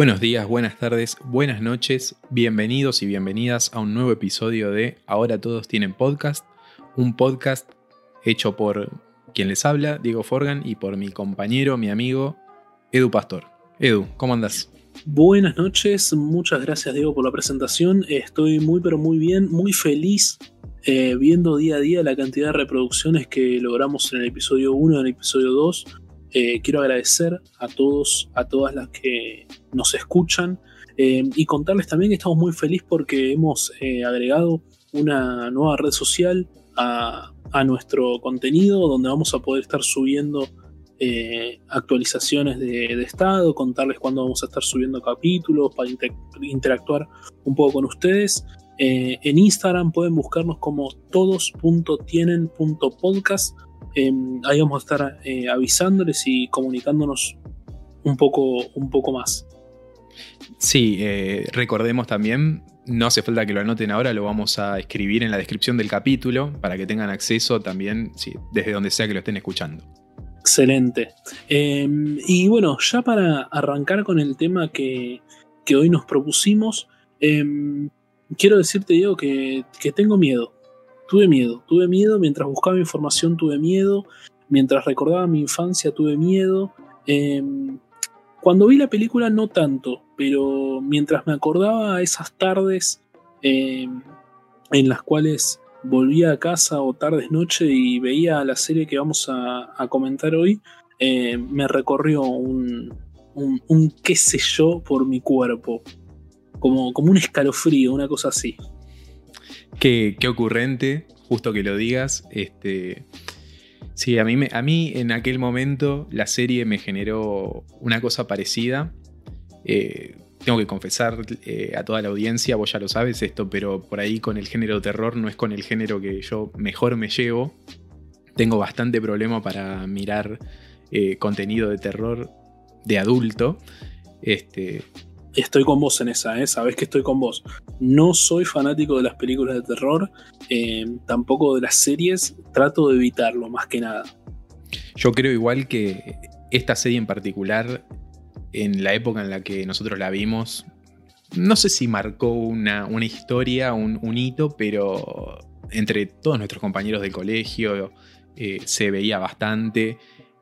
Buenos días, buenas tardes, buenas noches, bienvenidos y bienvenidas a un nuevo episodio de Ahora todos tienen podcast, un podcast hecho por quien les habla, Diego Forgan, y por mi compañero, mi amigo, Edu Pastor. Edu, ¿cómo andas? Buenas noches, muchas gracias Diego por la presentación. Estoy muy pero muy bien, muy feliz eh, viendo día a día la cantidad de reproducciones que logramos en el episodio 1 y en el episodio 2. Eh, quiero agradecer a todos, a todas las que nos escuchan eh, y contarles también que estamos muy felices porque hemos agregado una nueva red social a, nuestro contenido donde vamos a poder estar subiendo actualizaciones de, estado, contarles cuándo vamos a estar subiendo capítulos para interactuar un poco con ustedes. en Instagram pueden buscarnos como todos.tienen.podcast Em, ahí vamos a estar eh, avisándoles y comunicándonos un poco, un poco más. Sí, eh, recordemos también, no hace falta que lo anoten ahora, lo vamos a escribir en la descripción del capítulo para que tengan acceso también desde donde sea que lo estén escuchando. Excelente. Em, y bueno, ya para arrancar con el tema que, hoy nos propusimos, em, quiero decirte, Diego, que tengo miedo tuve miedo, tuve miedo, mientras buscaba información tuve miedo, mientras recordaba mi infancia tuve miedo. Em, cuando vi la película no tanto, pero mientras me acordaba esas tardes em, en las cuales volvía a casa o tardes noche y veía la serie que vamos a, comentar hoy, em, me recorrió un, un, qué sé yo por mi cuerpo, como, como un escalofrío, una cosa así. Qué, ocurrente, justo que lo digas. Este, sí, a mí, a mí en aquel momento la serie me generó una cosa parecida. Eh, tengo que confesar eh, a toda la audiencia, vos ya lo sabes esto, pero por ahí con el género terror no es con el género que yo mejor me llevo. Tengo bastante problema para mirar eh, contenido de terror de adulto. Este, estoy con vos en esa, ¿eh? sabes que estoy con vos. No soy fanático de las películas de terror, eh, tampoco de las series, trato de evitarlo más que nada. Yo creo igual que esta serie en particular, en la época en la que nosotros la vimos, no sé si marcó una, historia, un, hito, pero entre todos nuestros compañeros del colegio eh, se veía bastante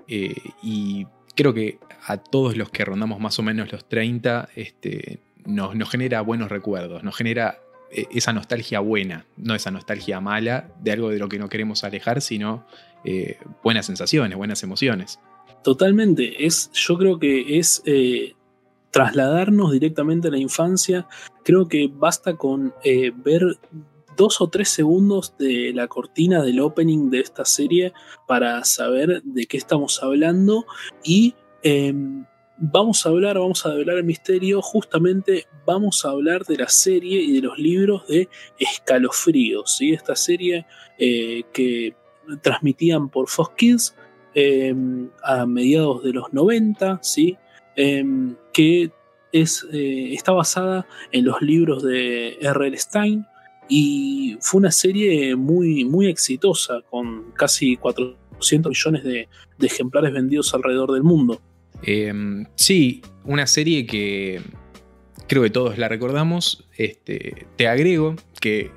eh, y creo que a todos los que rondamos más o menos los 30, este, nos, genera buenos recuerdos, nos genera eh, esa nostalgia buena, no esa nostalgia mala de algo de lo que no queremos alejar, sino eh, buenas sensaciones, buenas emociones. Totalmente, es, yo creo que es eh, trasladarnos directamente a la infancia. Creo que basta con ver dos o tres segundos de la cortina del opening de esta serie para saber de qué estamos hablando y em, vamos a hablar, vamos a hablar el misterio, justamente vamos a hablar de la serie y de los libros de Escalofríos, ¿sí? esta serie eh, que transmitían por Fox Kids em, a mediados de los 90, ¿sí? Em, que es, eh, está basada en los libros de R.L. Stein, y fue una serie muy, muy exitosa, con casi 400 millones de, ejemplares vendidos alrededor del mundo. Em, sí, una serie que creo que todos la recordamos. Este, te agrego que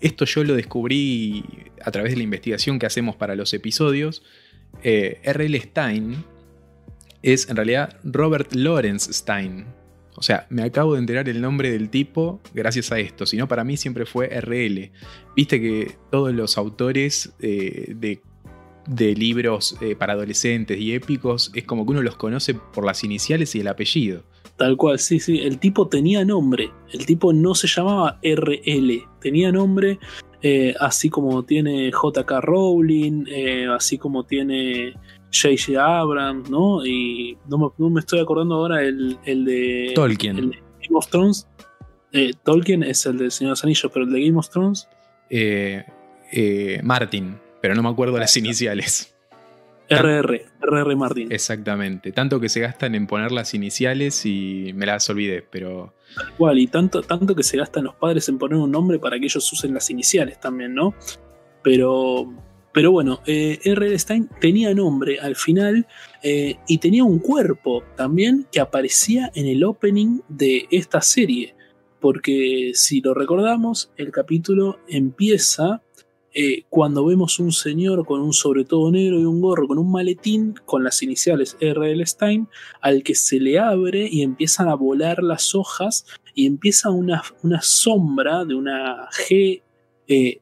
esto yo lo descubrí a través de la investigación que hacemos para los episodios. Eh, R.L. Stein es en realidad Robert Lawrence Stein. O sea, me acabo de enterar el nombre del tipo gracias a esto, si no para mí siempre fue RL. Viste que todos los autores eh, de, libros eh, para adolescentes y épicos es como que uno los conoce por las iniciales y el apellido. Tal cual, sí, sí. El tipo tenía nombre. El tipo no se llamaba RL. Tenía nombre, eh, así como tiene JK Rowling, así como tiene J.J. Abrams, ¿no? Y no me, estoy acordando ahora el, de. Tolkien. El de Game of Thrones. Eh, Tolkien es el de Señor de los Anillos, pero el de Game of Thrones. Eh, eh, Martin, pero no me acuerdo las iniciales. RR, RR Martin. Exactamente. Tanto que se gastan en poner las iniciales y me las olvidé, pero. Tal cual, y tanto, tanto que se gastan los padres en poner un nombre para que ellos usen las iniciales también, ¿no? Pero Pero bueno, eh, R.L. Stein tenía nombre al final eh, y tenía un cuerpo también que aparecía en el opening de esta serie. Porque si lo recordamos, el capítulo empieza eh, cuando vemos un señor con un sobre todo negro y un gorro con un maletín con las iniciales R.L. Stein, al que se le abre y empiezan a volar las hojas y empieza una, una sombra de una G eh,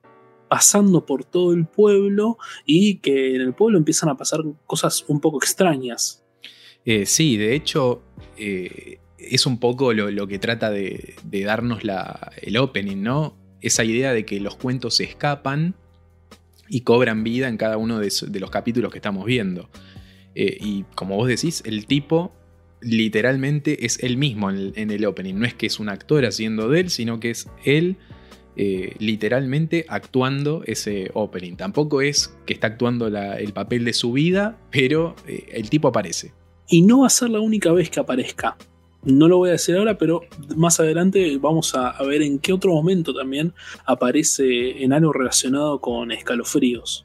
pasando por todo el pueblo y que en el pueblo empiezan a pasar cosas un poco extrañas. Eh, sí, de hecho, es un poco lo, que trata de, darnos el opening, ¿no? Esa idea de que los cuentos se escapan y cobran vida en cada uno de, los capítulos que estamos viendo. Eh, y como vos decís, el tipo literalmente es él mismo en el, opening. No es que es un actor haciendo de él, sino que es él eh, literalmente actuando ese opening. Tampoco es que está actuando el papel de su vida, pero eh, el tipo aparece. Y no va a ser la única vez que aparezca. No lo voy a decir ahora, pero más adelante vamos a, ver en qué otro momento también aparece en algo relacionado con escalofríos.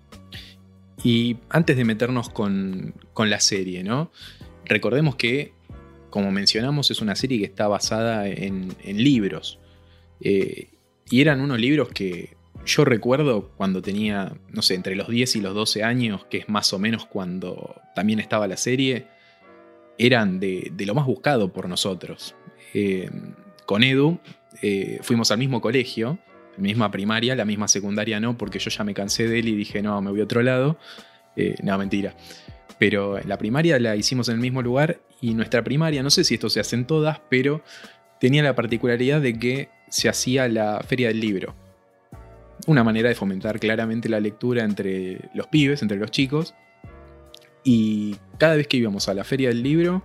Y antes de meternos con, la serie, ¿no? Recordemos que, como mencionamos, es una serie que está basada en, libros. Eh, y eran unos libros que yo recuerdo cuando tenía, no sé, entre los 10 y los 12 años, que es más o menos cuando también estaba la serie eran de, lo más buscado por nosotros. Eh, con Edu eh, fuimos al mismo colegio, misma primaria, la misma secundaria no, porque yo ya me cansé de él y dije, no, me voy a otro lado. Eh, no, mentira. Pero la primaria la hicimos en el mismo lugar y nuestra primaria, no sé si esto se hace en todas, pero tenía la particularidad de que se hacía la feria del libro. Una manera de fomentar claramente la lectura entre los pibes, entre los chicos, y cada vez que íbamos a la feria del libro,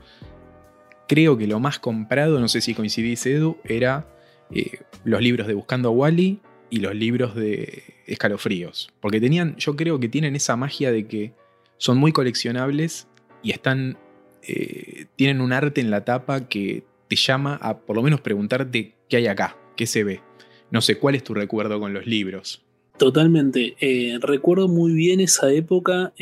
creo que lo más comprado, no sé si coincidís Edu, era eh, los libros de Buscando a Wally y los libros de Escalofríos. Porque tenían, yo creo que tienen esa magia de que son muy coleccionables y están, eh, tienen un arte en la tapa que te llama a por lo menos preguntarte qué hay acá, qué se ve. No sé, ¿cuál es tu recuerdo con los libros? Totalmente. Eh, recuerdo muy bien esa época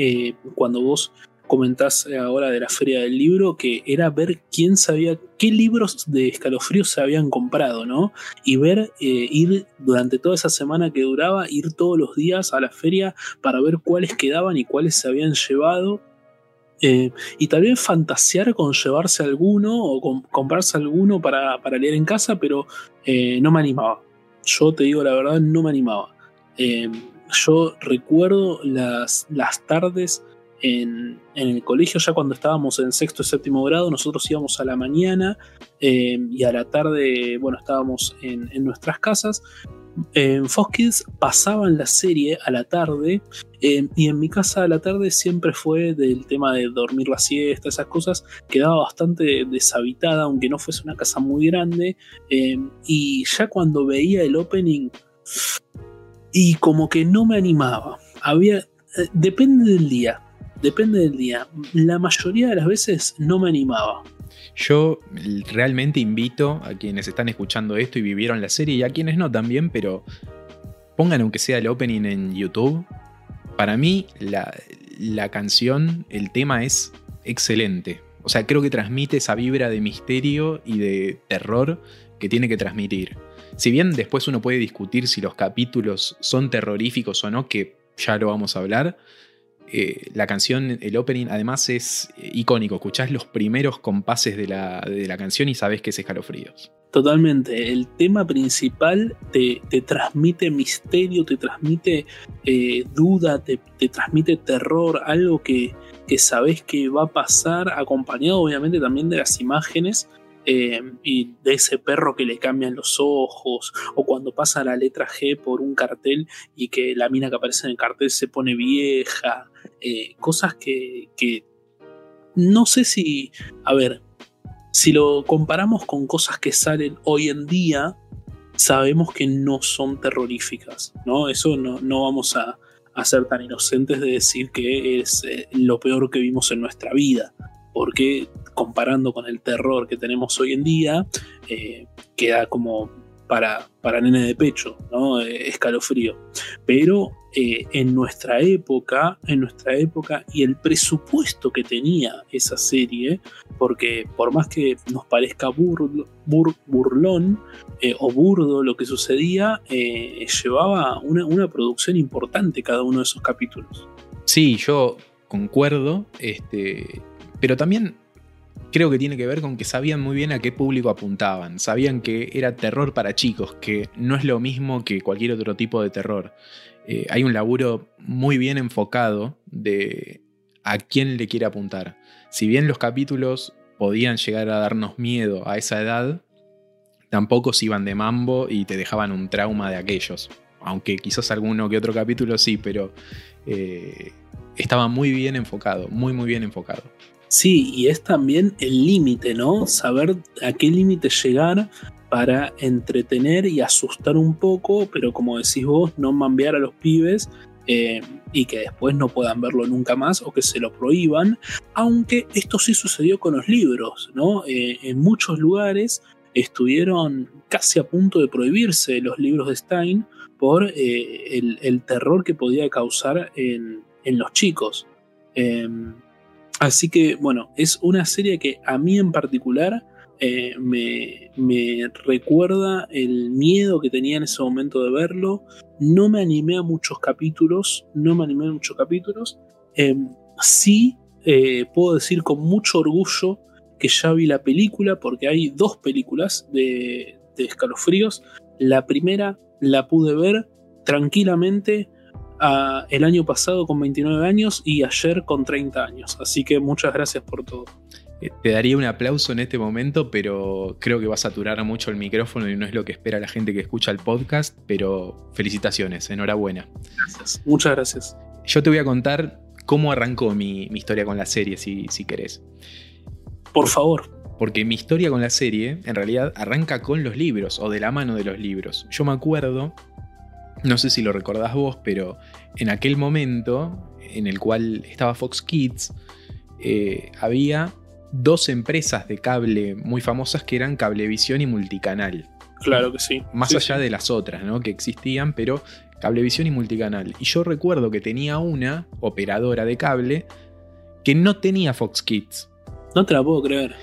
cuando vos comentás ahora de la feria del libro, que era ver quién sabía qué libros de escalofríos se habían comprado, ¿no? Y ver, eh, ir durante toda esa semana que duraba, ir todos los días a la feria para ver cuáles quedaban y cuáles se habían llevado. Eh, y también fantasear con llevarse alguno o comprarse alguno para, leer en casa, pero eh, no me animaba. Yo te digo la verdad, no me animaba. Yo recuerdo las, las tardes en, el colegio, ya cuando estábamos en sexto y séptimo grado, nosotros íbamos a la mañana eh, y a la tarde, bueno, estábamos en, nuestras casas. En Fox pasaban la serie a la tarde eh, y en mi casa a la tarde siempre fue del tema de dormir la siesta, esas cosas, quedaba bastante deshabitada, aunque no fuese una casa muy grande. Y ya cuando veía el opening, y como que no me animaba. Había, depende del día depende del día. La mayoría de las veces no me animaba. Yo realmente invito a quienes están escuchando esto y vivieron la serie y a quienes no también, pero pongan aunque sea el opening en YouTube. Para mí la, la canción, el tema es excelente. O sea, creo que transmite esa vibra de misterio y de terror que tiene que transmitir. Si bien después uno puede discutir si los capítulos son terroríficos o no, que ya lo vamos a hablar, eh, la canción, el opening, además es icónico. Escuchás los primeros compases de la, canción y sabes que es escalofríos. Totalmente. El tema principal te, transmite misterio, te transmite eh, duda, te, transmite terror, algo que, que sabes que va a pasar, acompañado obviamente también de las imágenes eh, y de ese perro que le cambian los ojos, o cuando pasa la letra G por un cartel y que la mina que aparece en el cartel se pone vieja, eh, cosas que, no sé si, a ver, si lo comparamos con cosas que salen hoy en día, sabemos que no son terroríficas, ¿no? Eso no, no vamos a, a, ser tan inocentes de decir que es eh, lo peor que vimos en nuestra vida, porque comparando con el terror que tenemos hoy en día, eh, queda como para, para nene de pecho, ¿no? Eh, escalofrío. Pero eh, en nuestra época, en nuestra época y el presupuesto que tenía esa serie, porque por más que nos parezca burlón o burdo lo que sucedía, llevaba una, una, producción importante cada uno de esos capítulos. Sí, yo concuerdo, este, pero también creo que tiene que ver con que sabían muy bien a qué público apuntaban, sabían que era terror para chicos, que no es lo mismo que cualquier otro tipo de terror. Eh, hay un laburo muy bien enfocado de a quién le quiere apuntar. Si bien los capítulos podían llegar a darnos miedo a esa edad, tampoco se iban de mambo y te dejaban un trauma de aquellos. Aunque quizás alguno que otro capítulo sí, pero eh, estaba muy bien enfocado, muy muy bien enfocado. Sí, y es también el límite, ¿no? Saber a qué límite llegar para entretener y asustar un poco, pero como decís vos, no mambear a los pibes eh, y que después no puedan verlo nunca más o que se lo prohíban, aunque esto sí sucedió con los libros, ¿no? Eh, en muchos lugares estuvieron casi a punto de prohibirse los libros de Stein por eh, el, terror que podía causar en, en los chicos. Así que bueno, es una serie que a mí en particular eh, me, recuerda el miedo que tenía en ese momento de verlo. No me animé a muchos capítulos, no me animé a muchos capítulos. Em, sí eh, puedo decir con mucho orgullo que ya vi la película, porque hay dos películas de, de escalofríos. La primera la pude ver tranquilamente el año pasado con 29 años y ayer con 30 años. Así que muchas gracias por todo. Eh, te daría un aplauso en este momento, pero creo que va a saturar mucho el micrófono y no es lo que espera la gente que escucha el podcast, pero felicitaciones, enhorabuena. Gracias, muchas gracias. Yo te voy a contar cómo arrancó mi, historia con la serie, si, si querés. Por favor. Porque mi historia con la serie, en realidad, arranca con los libros, o de la mano de los libros. Yo me acuerdo no sé si lo recordás vos, pero en aquel momento en el cual estaba Fox Kids, eh, había dos empresas de cable muy famosas que eran Cablevisión y Multicanal. Claro que sí. Más allá de las otras, ¿no? Que existían, pero Cablevisión y Multicanal. Y yo recuerdo que tenía una operadora de cable que no tenía Fox Kids. No te la puedo creer.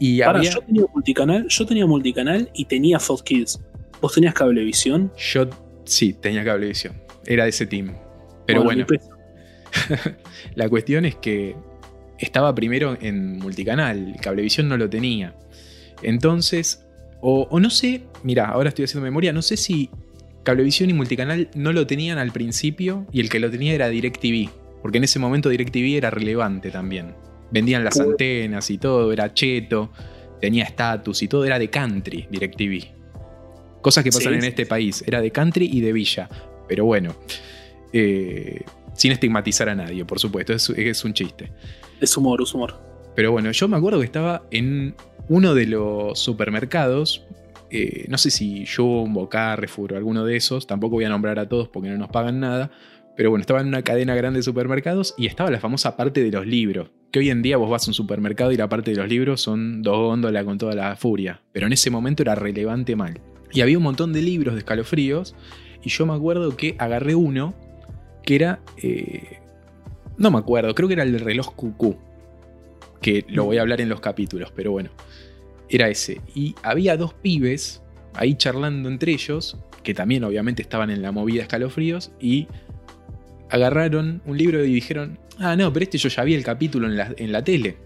Y había... yo tenía multicanal, yo tenía multicanal y tenía Fox Kids. ¿Vos tenías cablevisión? Yo Sí, tenía cablevisión. Era de ese team. Pero bueno. la cuestión es que estaba primero en multicanal. Cablevisión no lo tenía. Entonces, o, no sé, mira, ahora estoy haciendo memoria, no sé si Cablevisión y Multicanal no lo tenían al principio y el que lo tenía era DirecTV, porque en ese momento DirecTV era relevante también. Vendían las antenas y todo, era cheto, tenía estatus y todo, era de country DirecTV. Cosas que pasan en este país. Era de country y de villa. Pero bueno. Eh, sin estigmatizar a nadie, por supuesto. Es, un chiste. Es humor, es humor. Pero bueno, yo me acuerdo que estaba en uno de los supermercados. Eh, no sé si Jumbo, Carrefour o alguno de esos. Tampoco voy a nombrar a todos porque no nos pagan nada. Pero bueno, estaba en una cadena grande de supermercados y estaba la famosa parte de los libros. Que hoy en día vos vas a un supermercado y la parte de los libros son dos góndolas con toda la furia. Pero en ese momento era relevante mal. Y había un montón de libros de escalofríos. Y yo me acuerdo que agarré uno que era. Eh, no me acuerdo, creo que era el reloj cucú. Que lo voy a hablar en los capítulos, pero bueno. Era ese. Y había dos pibes ahí charlando entre ellos, que también obviamente estaban en la movida escalofríos, y agarraron un libro y dijeron, ah, no, pero este yo ya vi el capítulo en la, en la tele.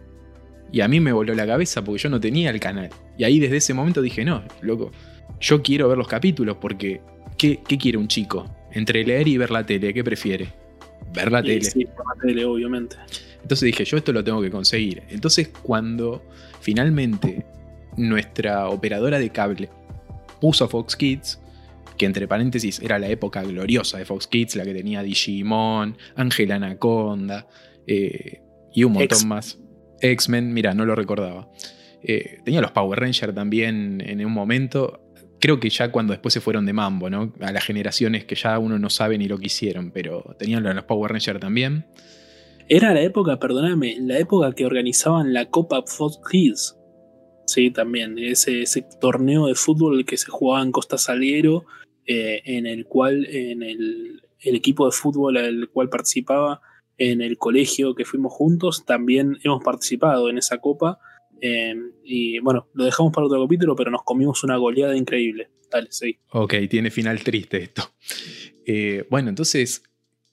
Y a mí me voló la cabeza porque yo no tenía el canal. Y ahí desde ese momento dije, no, loco, yo quiero ver los capítulos porque ¿qué, quiere un chico? Entre leer y ver la tele, ¿qué prefiere? Ver la tele. Sí, ver la tele, obviamente. Entonces dije, yo esto lo tengo que conseguir. Entonces cuando finalmente nuestra operadora de cable puso Fox Kids, que entre paréntesis era la época gloriosa de Fox Kids, la que tenía Digimon, Ángel Anaconda eh, y un montón más. X-Men, mira, no lo recordaba. Eh, tenía los Power Rangers también en un momento creo que ya cuando después se fueron de mambo, ¿no? A las generaciones que ya uno no sabe ni lo que hicieron, pero tenían los Power Rangers también. Era la época, perdóname, la época que organizaban la Copa Fox Kids. Sí, también. Ese, ese, torneo de fútbol que se jugaba en Costa Saliero, eh, en el cual en el, el equipo de fútbol al cual participaba en el colegio que fuimos juntos, también hemos participado en esa copa. Eh, y bueno, lo dejamos para otro capítulo, pero nos comimos una goleada increíble. Dale, sí. Ok, tiene final triste esto. Eh, bueno, entonces,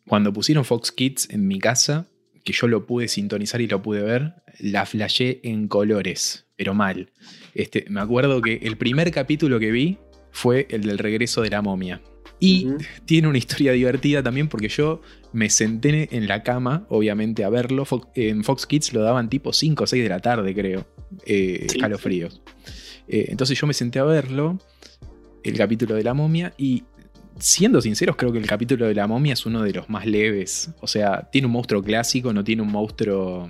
cuando pusieron Fox Kids en mi casa, que yo lo pude sintonizar y lo pude ver, la flashé en colores, pero mal. Este, me acuerdo que el primer capítulo que vi fue el del regreso de la momia. Y tiene una historia divertida también porque yo me senté en la cama, obviamente, a verlo. En Fox Kids lo daban tipo 5 o 6 de la tarde, creo. Eh, escalofríos. Eh, entonces yo me senté a verlo, el capítulo de la momia, y siendo sinceros, creo que el capítulo de la momia es uno de los más leves. O sea, tiene un monstruo clásico, no tiene un monstruo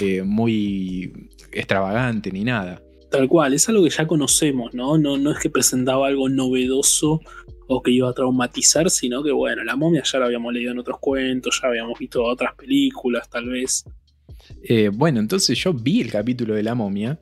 eh, muy extravagante ni nada. Tal cual, es algo que ya conocemos, ¿no? No, no es que presentaba algo novedoso o que iba a traumatizar, sino que bueno, la momia ya la habíamos leído en otros cuentos, ya habíamos visto otras películas, tal vez. Eh, bueno, entonces yo vi el capítulo de la momia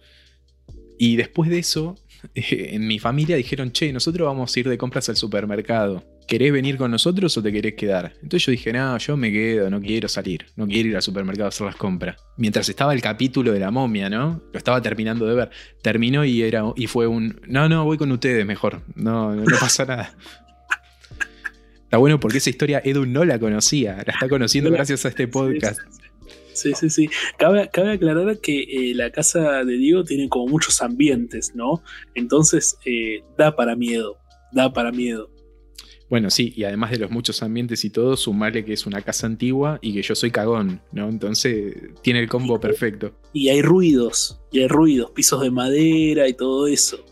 y después de eso, en mi familia dijeron, che, nosotros vamos a ir de compras al supermercado. ¿Querés venir con nosotros o te querés quedar? Entonces yo dije, no, yo me quedo, no quiero salir, no quiero ir al supermercado a hacer las compras. Mientras estaba el capítulo de la momia, ¿no? Lo estaba terminando de ver. Terminó y, era, y fue un, no, no, voy con ustedes mejor, no, no, pasa nada. Está bueno porque esa historia Edu no la conocía, la está conociendo gracias a este podcast. Sí, sí, sí. Cabe, aclarar que eh, la casa de Diego tiene como muchos ambientes, ¿no? Entonces eh, da para miedo, da para miedo. Bueno, sí, y además de los muchos ambientes y todo, sumarle que es una casa antigua y que yo soy cagón, ¿no? Entonces tiene el combo perfecto. Y hay ruidos, y hay ruidos, pisos de madera y todo eso.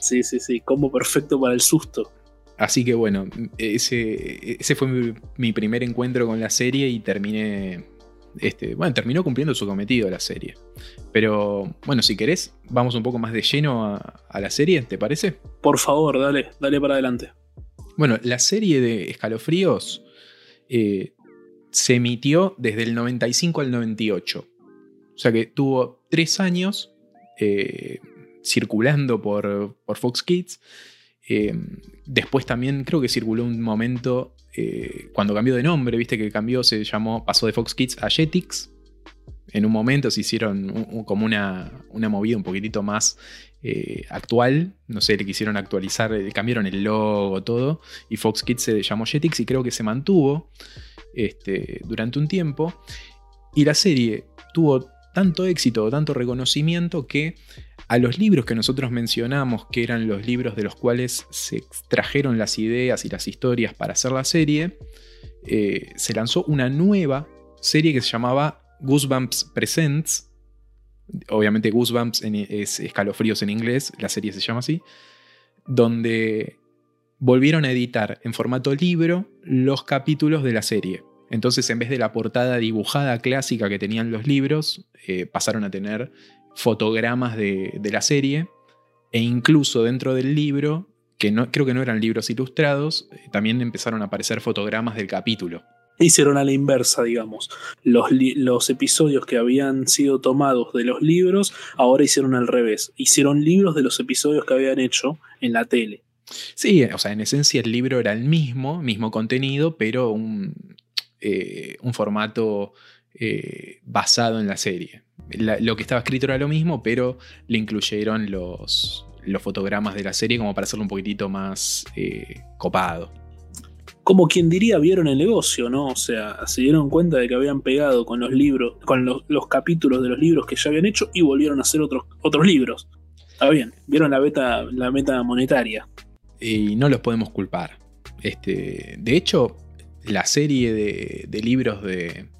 Sí, sí, sí, combo perfecto para el susto. Así que bueno, ese, ese fue mi, primer encuentro con la serie y terminé. Este, bueno, terminó cumpliendo su cometido la serie. Pero bueno, si querés, vamos un poco más de lleno a, a la serie, ¿te parece? Por favor, dale, dale para adelante. Bueno, la serie de Escalofríos eh, se emitió desde el 95 al 98. O sea que tuvo tres años eh, circulando por, Fox Kids. Eh, después también creo que circuló un momento cuando cambió de nombre, viste que cambió, se llamó, pasó de Fox Kids a Jetix. En un momento se hicieron como una, una movida un poquitito más eh, actual. No sé, le quisieron actualizar, le cambiaron el logo, todo. Y Fox Kids se llamó Jetix y creo que se mantuvo este, durante un tiempo. Y la serie tuvo tanto éxito, tanto reconocimiento que a los libros que nosotros mencionamos, que eran los libros de los cuales se extrajeron las ideas y las historias para hacer la serie, eh, se lanzó una nueva serie que se llamaba Goosebumps Presents, obviamente Goosebumps es escalofríos en inglés, la serie se llama así, donde volvieron a editar en formato libro los capítulos de la serie. Entonces, en vez de la portada dibujada clásica que tenían los libros, eh, pasaron a tener fotogramas de, de, la serie e incluso dentro del libro, que no, creo que no eran libros ilustrados, eh, también empezaron a aparecer fotogramas del capítulo hicieron a la inversa, digamos. Los, episodios que habían sido tomados de los libros, ahora hicieron al revés. Hicieron libros de los episodios que habían hecho en la tele. Sí, o sea, en esencia el libro era el mismo, mismo contenido, pero un, eh, formato eh, basado en la serie. lo que estaba escrito era lo mismo, pero le incluyeron los, los fotogramas de la serie como para hacerlo un poquitito más eh, copado como quien diría, vieron el negocio, ¿no? O sea, se dieron cuenta de que habían pegado con los libros, con los, capítulos de los libros que ya habían hecho y volvieron a hacer otros, otros libros. Está bien, vieron la la meta monetaria. Y no los podemos culpar. Este, de hecho, la serie de, libros de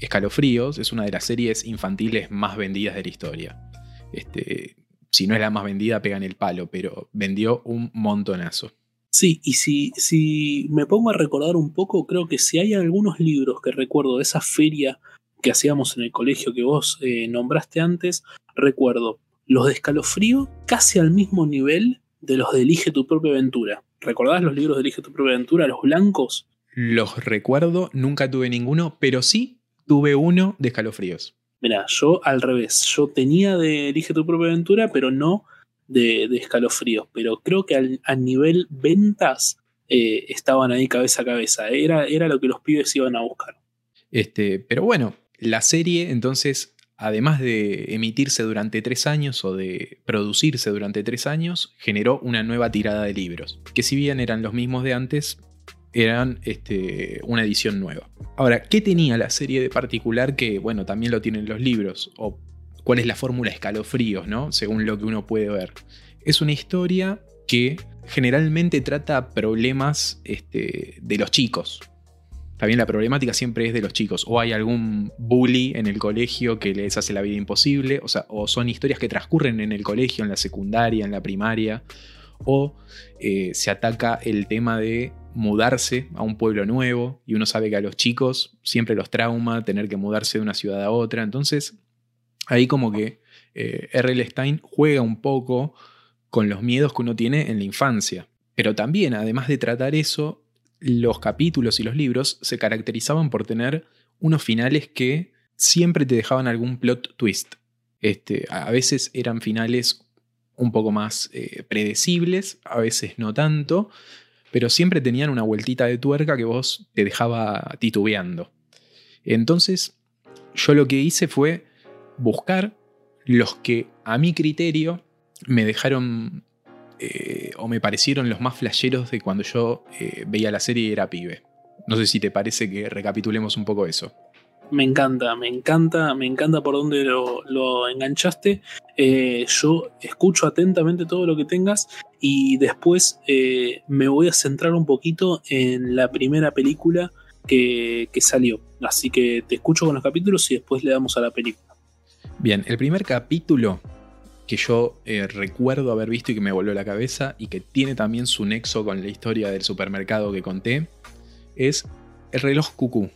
Escalofríos es una de las series infantiles más vendidas de la historia. Este, si no es la más vendida, pegan el palo, pero vendió un montonazo. Sí, y si, si me pongo a recordar un poco, creo que si hay algunos libros que recuerdo de esa feria que hacíamos en el colegio que vos eh, nombraste antes, recuerdo los de escalofrío casi al mismo nivel de los de Elige tu propia aventura. ¿Recordás los libros de Elige tu propia aventura, los blancos? Los recuerdo, nunca tuve ninguno, pero sí tuve uno de escalofríos. Mira, yo al revés, yo tenía de Elige tu propia aventura, pero no de, escalofríos, pero creo que al, a nivel ventas, eh, estaban ahí cabeza a cabeza. Era, era lo que los pibes iban a buscar. Este, pero bueno, la serie entonces, además de emitirse durante tres años o de producirse durante tres años, generó una nueva tirada de libros, que si bien eran los mismos de antes, eran este, una edición nueva. Ahora, ¿qué tenía la serie de particular que, bueno, también lo tienen los libros? ¿O cuál es la fórmula escalofríos, ¿no? Según lo que uno puede ver. Es una historia que generalmente trata problemas este, de los chicos. También la problemática siempre es de los chicos. O hay algún bully en el colegio que les hace la vida imposible. O, sea, o son historias que transcurren en el colegio, en la secundaria, en la primaria. O eh, se ataca el tema de mudarse a un pueblo nuevo. Y uno sabe que a los chicos siempre los trauma tener que mudarse de una ciudad a otra. Entonces, ahí como que eh, R.L. Stein juega un poco con los miedos que uno tiene en la infancia. Pero también, además de tratar eso, los capítulos y los libros se caracterizaban por tener unos finales que siempre te dejaban algún plot twist. Este, a veces eran finales un poco más eh, predecibles, a veces no tanto, pero siempre tenían una vueltita de tuerca que vos te dejaba titubeando. Entonces, yo lo que hice fue buscar los que a mi criterio me dejaron eh, o me parecieron los más flasheros de cuando yo eh, veía la serie y era pibe. No sé si te parece que recapitulemos un poco eso. Me encanta, me encanta, me encanta por dónde lo, enganchaste. Eh, yo escucho atentamente todo lo que tengas y después me voy a centrar un poquito en la primera película que, que salió. Así que te escucho con los capítulos y después le damos a la película. Bien, el primer capítulo que yo eh, recuerdo haber visto y que me volvió la cabeza y que tiene también su nexo con la historia del supermercado que conté, es El reloj cucú,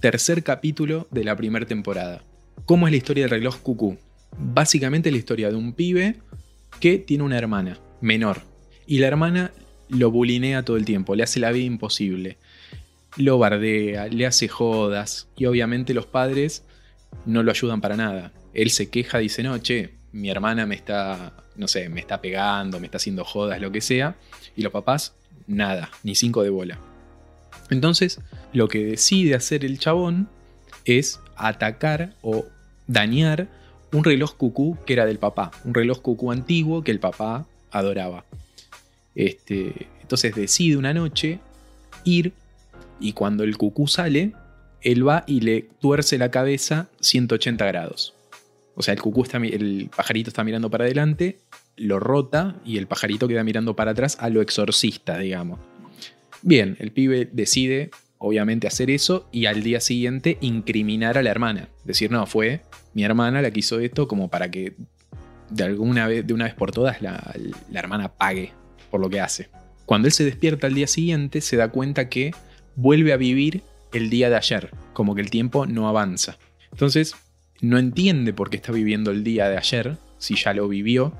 tercer capítulo de la primera temporada. ¿Cómo es la historia del reloj cucú? Básicamente la historia de un pibe que tiene una hermana menor y la hermana lo bulinea todo el tiempo, le hace la vida imposible, lo bardea, le hace jodas y obviamente los padres no lo ayudan para nada. Él se queja, dice, no, che, mi hermana me está, no sé, me está pegando, me está haciendo jodas, lo que sea, y los papás, nada, ni cinco de bola. Entonces, lo que decide hacer el chabón es atacar o dañar un reloj cucú que era del papá, un reloj cucú antiguo que el papá adoraba. Este, entonces decide una noche ir y cuando el cucú sale, él va y le tuerce la cabeza 180 grados. O sea, el cucú está, el pajarito está mirando para adelante, lo rota y el pajarito queda mirando para atrás a lo exorcista, digamos. Bien, el pibe decide, obviamente, hacer eso y al día siguiente incriminar a la hermana. Decir, no, fue mi hermana la que hizo esto como para que de, alguna vez, de una vez por todas la, la hermana pague por lo que hace. Cuando él se despierta al día siguiente, se da cuenta que vuelve a vivir el día de ayer, como que el tiempo no avanza. Entonces, no entiende por qué está viviendo el día de ayer, si ya lo vivió,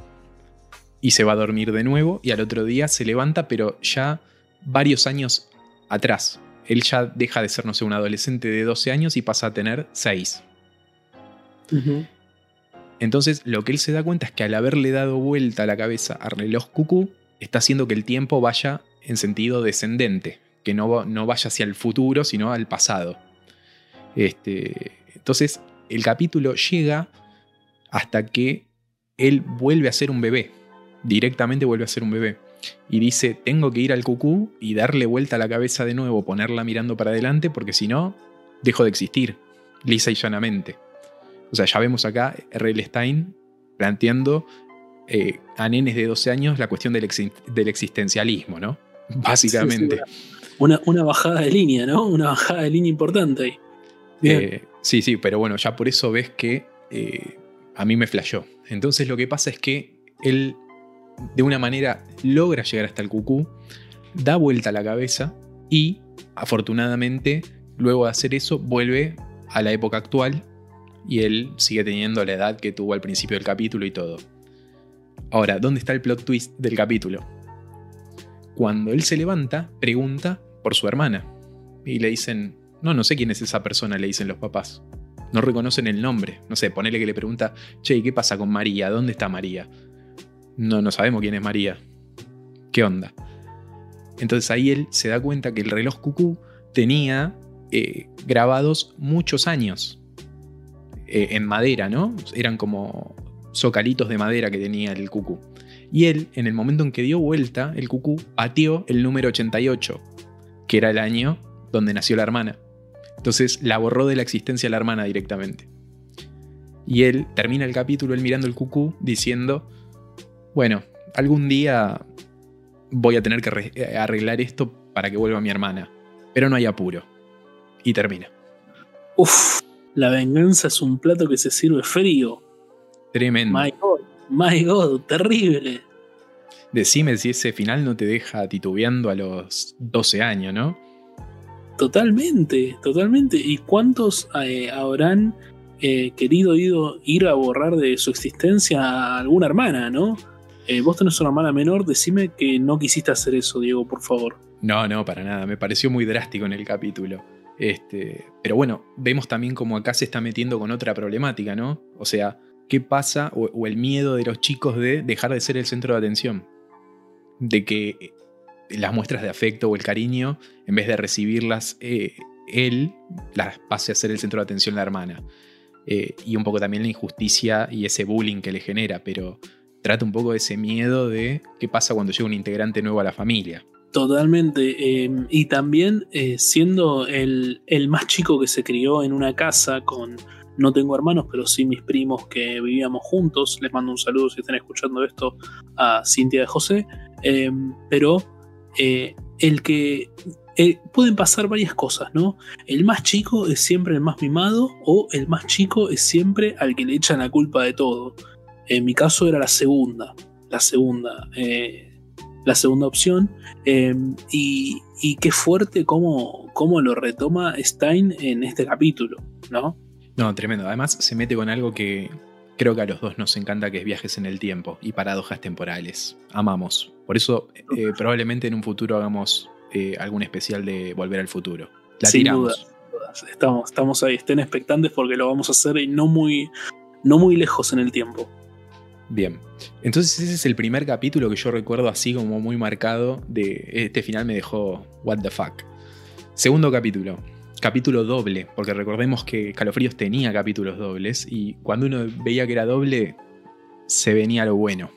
y se va a dormir de nuevo, y al otro día se levanta, pero ya varios años atrás. Él ya deja de ser, no sé, un adolescente de 12 años y pasa a tener 6. Entonces, lo que él se da cuenta es que al haberle dado vuelta a la cabeza al reloj cucú, está haciendo que el tiempo vaya en sentido descendente, que no, no vaya hacia el futuro, sino al pasado. Este, entonces, el capítulo llega hasta que él vuelve a ser un bebé. Directamente vuelve a ser un bebé. Y dice, tengo que ir al cucú y darle vuelta a la cabeza de nuevo, ponerla mirando para adelante, porque si no, dejo de existir, lisa y llanamente. O sea, ya vemos acá R.L. Stein planteando eh, a nenes de 12 años la cuestión del, existencialismo, ¿no? Básicamente. una, una, bajada de línea, ¿no? Una bajada de línea importante ahí. Eh, sí, sí, pero bueno, ya por eso ves que eh, a mí me flashó. Entonces lo que pasa es que él de una manera logra llegar hasta el cucú, da vuelta la cabeza y afortunadamente luego de hacer eso vuelve a la época actual y él sigue teniendo la edad que tuvo al principio del capítulo y todo. Ahora, ¿dónde está el plot twist del capítulo? Cuando él se levanta, pregunta por su hermana y le dicen, no, no sé quién es esa persona, le dicen los papás. No reconocen el nombre. No sé, ponele que le pregunta, che, ¿qué pasa con María? ¿Dónde está María? No, no sabemos quién es María. ¿Qué onda? Entonces ahí él se da cuenta que el reloj cucú tenía eh, grabados muchos años eh, en madera, ¿no? Eran como zocalitos de madera que tenía el cucú. Y él, en el momento en que dio vuelta, el cucú pateó el número 88, que era el año donde nació la hermana. Entonces la borró de la existencia de la hermana directamente. Y él termina el capítulo, él mirando el cucú, diciendo, bueno, algún día voy a tener que eh, arreglar esto para que vuelva mi hermana. Pero no hay apuro. Y termina. Uf, la venganza es un plato que se sirve frío. Tremendo. My God, my God, terrible. Decime si ese final no te deja titubeando a los 12 años, ¿no? Totalmente, totalmente. ¿Y cuántos eh, habrán eh, querido ir a borrar de su existencia a alguna hermana, no? Eh, vos tenés una hermana menor, decime que no quisiste hacer eso, Diego, por favor. No, no, para nada. Me pareció muy drástico en el capítulo. Este, pero bueno, vemos también como acá se está metiendo con otra problemática, ¿no? O sea, ¿qué pasa? O, el miedo de los chicos de dejar de ser el centro de atención. De que las muestras de afecto o el cariño, en vez de recibirlas eh, él, las pase a ser el centro de atención la hermana. Eh, y un poco también la injusticia y ese bullying que le genera, pero trata un poco de ese miedo de qué pasa cuando llega un integrante nuevo a la familia. Totalmente. Em, y también eh, siendo el, más chico que se crió en una casa con, no tengo hermanos, pero sí mis primos que vivíamos juntos. Les mando un saludo si están escuchando esto a Cintia de José. Em, pero eh, el que eh, pueden pasar varias cosas, ¿no? El más chico es siempre el más mimado o el más chico es siempre al que le echan la culpa de todo. En mi caso era la segunda, la segunda la segunda opción. Em, y, qué fuerte cómo, cómo, lo retoma Stein en este capítulo, ¿no? No, tremendo. Además se mete con algo que creo que a los dos nos encanta, que es viajes en el tiempo y paradojas temporales. Amamos. Por eso eh, probablemente en un futuro hagamos eh, algún especial de Volver al Futuro. La Sin Duda. Estamos, estamos ahí, estén expectantes porque lo vamos a hacer y no muy, no muy lejos en el tiempo. Bien, entonces ese es el primer capítulo que yo recuerdo así como muy marcado de este final me dejó what the fuck. Segundo capítulo, capítulo doble, porque recordemos que Calofríos tenía capítulos dobles y cuando uno veía que era doble se venía lo bueno.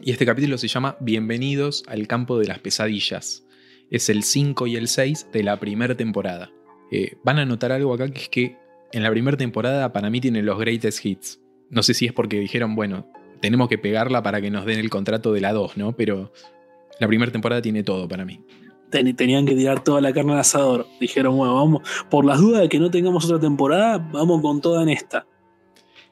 Y este capítulo se llama Bienvenidos al campo de las pesadillas. Es el 5 y el 6 de la primera temporada. Eh, van a notar algo acá que es que en la primera temporada para mí tienen los greatest hits. No sé si es porque dijeron, bueno, tenemos que pegarla para que nos den el contrato de la 2, ¿no? Pero la primera temporada tiene todo para mí. Tenían que tirar toda la carne al asador. Dijeron, bueno, vamos, por las dudas de que no tengamos otra temporada, vamos con toda en esta.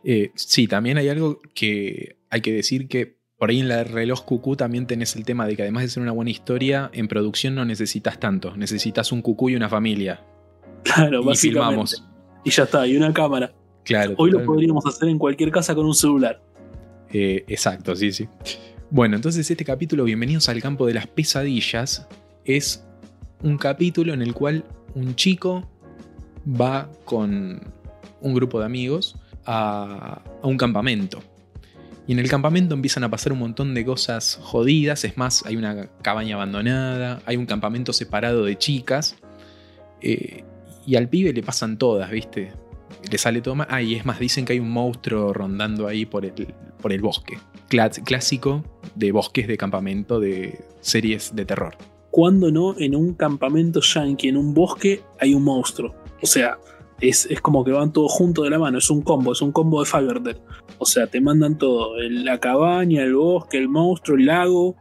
Eh, sí, también hay algo que hay que decir que por ahí en la reloj cucú también tenés el tema de que además de ser una buena historia, en producción no necesitas tanto. Necesitas un cucú y una familia. Claro, y filmamos. Y ya está, y una cámara. Hoy lo podríamos hacer en cualquier casa con un celular. Eh, exacto, sí, sí. Bueno, entonces este capítulo, Bienvenidos al campo de las pesadillas, es un capítulo en el cual un chico va con un grupo de amigos a, un campamento. Y en el campamento empiezan a pasar un montón de cosas jodidas. Es más, hay una cabaña abandonada, hay un campamento separado de chicas. Eh, y al pibe le pasan todas, ¿viste? le sale todo mal. Ah, y es más, dicen que hay un monstruo rondando ahí por el, por el bosque. clásico de bosques de campamento de series de terror. Cuando no, en un campamento yankee, en un bosque, hay un monstruo. O sea, es, como que van todos juntos de la mano. Es un combo, es un combo de Fiberdell. O sea, te mandan todo: la cabaña, el bosque, el monstruo, el lago.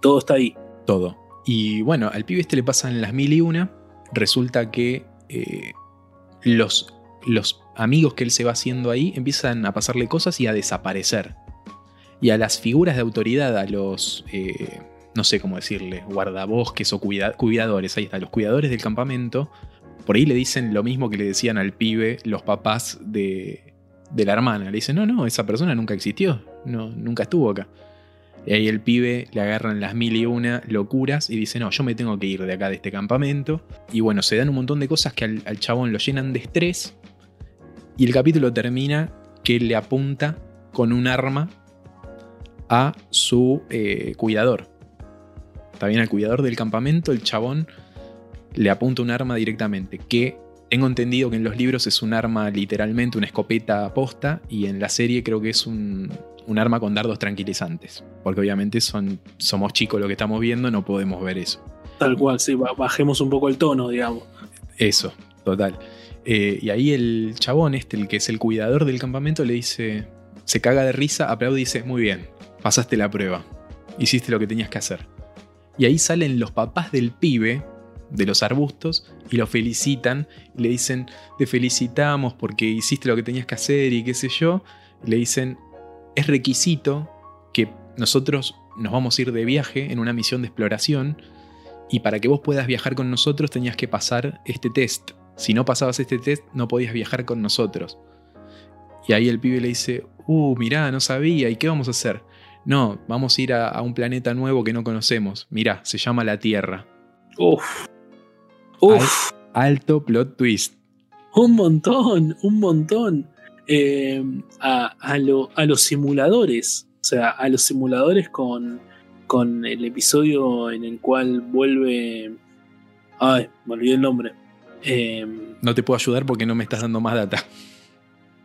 Todo está ahí. Todo. Y bueno, al pibe este le pasan las mil y una. Resulta que eh, los, los amigos que él se va haciendo ahí empiezan a pasarle cosas y a desaparecer. Y a las figuras de autoridad, a los, eh, no sé cómo decirle, guardabosques o cuidadores, ahí está, los cuidadores del campamento, por ahí le dicen lo mismo que le decían al pibe los papás de, de la hermana. Le dicen, no, no, esa persona nunca existió, no, nunca estuvo acá. Y ahí el pibe le agarran las mil y una locuras y dice, no, yo me tengo que ir de acá, de este campamento. Y bueno, se dan un montón de cosas que al, al chabón lo llenan de estrés y el capítulo termina que le apunta con un arma a su eh, cuidador. Está bien, al cuidador del campamento, el chabón le apunta un arma directamente, que tengo entendido que en los libros es un arma literalmente, una escopeta posta, y en la serie creo que es un, un arma con dardos tranquilizantes. Porque obviamente son, somos chicos lo que estamos viendo, no podemos ver eso. Tal cual, sí, bajemos un poco el tono, digamos. Eso, total. Eh, y ahí el chabón, este, el que es el cuidador del campamento, le dice, se caga de risa, aplaude y dice, muy bien, pasaste la prueba, hiciste lo que tenías que hacer. Y ahí salen los papás del pibe, de los arbustos, y lo felicitan, y le dicen, te felicitamos porque hiciste lo que tenías que hacer y qué sé yo. le dicen, es requisito que nosotros nos vamos a ir de viaje en una misión de exploración, y para que vos puedas viajar con nosotros tenías que pasar este test. Si no pasabas este test, no podías viajar con nosotros. Y ahí el pibe le dice, uh, mirá, no sabía, ¿y qué vamos a hacer? No, vamos a ir a, un planeta nuevo que no conocemos. Mirá, se llama la Tierra. Uf. Uf. alto plot twist. Un montón, un montón. Eh, a, a, los simuladores. O sea, a los simuladores con, con el episodio en el cual vuelve. Ay, me olvidé el nombre. Em, no te puedo ayudar porque no me estás dando más data.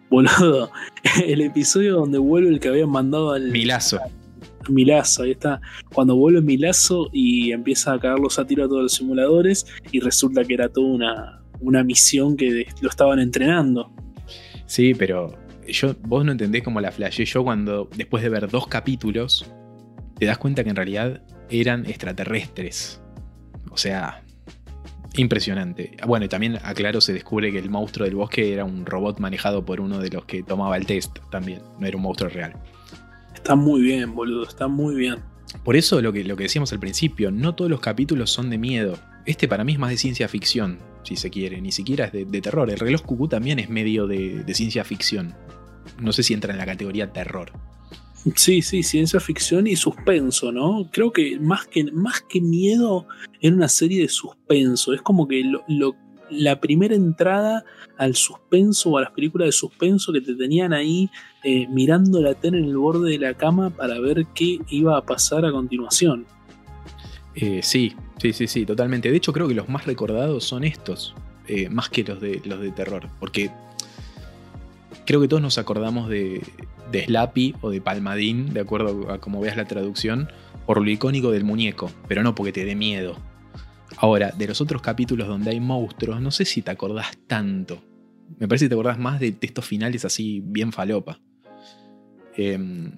Boludo, el episodio donde vuelve el que habían mandado al. Milazo. Milazo, ahí está. Cuando vuelve Milazo y empieza a cagarlos a tiro a todos los simuladores y resulta que era toda una, una misión que lo estaban entrenando. Sí, pero yo, vos no entendés cómo la flashé yo cuando, después de ver dos capítulos, te das cuenta que en realidad eran extraterrestres. O sea, Impresionante. Bueno, y también, aclaro, se descubre que el monstruo del bosque era un robot manejado por uno de los que tomaba el test también. No era un monstruo real. Está muy bien, boludo, está muy bien. Por eso lo que, lo que decíamos al principio, no todos los capítulos son de miedo. Este para mí es más de ciencia ficción, si se quiere, ni siquiera es de, terror. El reloj cucú también es medio de, de ciencia ficción. No sé si entra en la categoría terror. Sí, sí, ciencia ficción y suspenso, ¿no? Creo que más que, más que miedo era una serie de suspenso. Es como que lo, la primera entrada al suspenso o a las películas de suspenso que te tenían ahí eh, mirando la tele en el borde de la cama para ver qué iba a pasar a continuación. Eh, sí, sí, sí, sí, totalmente. De hecho, creo que los más recordados son estos, eh, más que los de, los de terror. Porque creo que todos nos acordamos de, Slappy o de Palmadín, de acuerdo a cómo veas la traducción, por lo icónico del muñeco, pero no porque te dé miedo. Ahora, de los otros capítulos donde hay monstruos, no sé si te acordás tanto. Me parece que te acordás más de, estos finales así bien falopa. Em,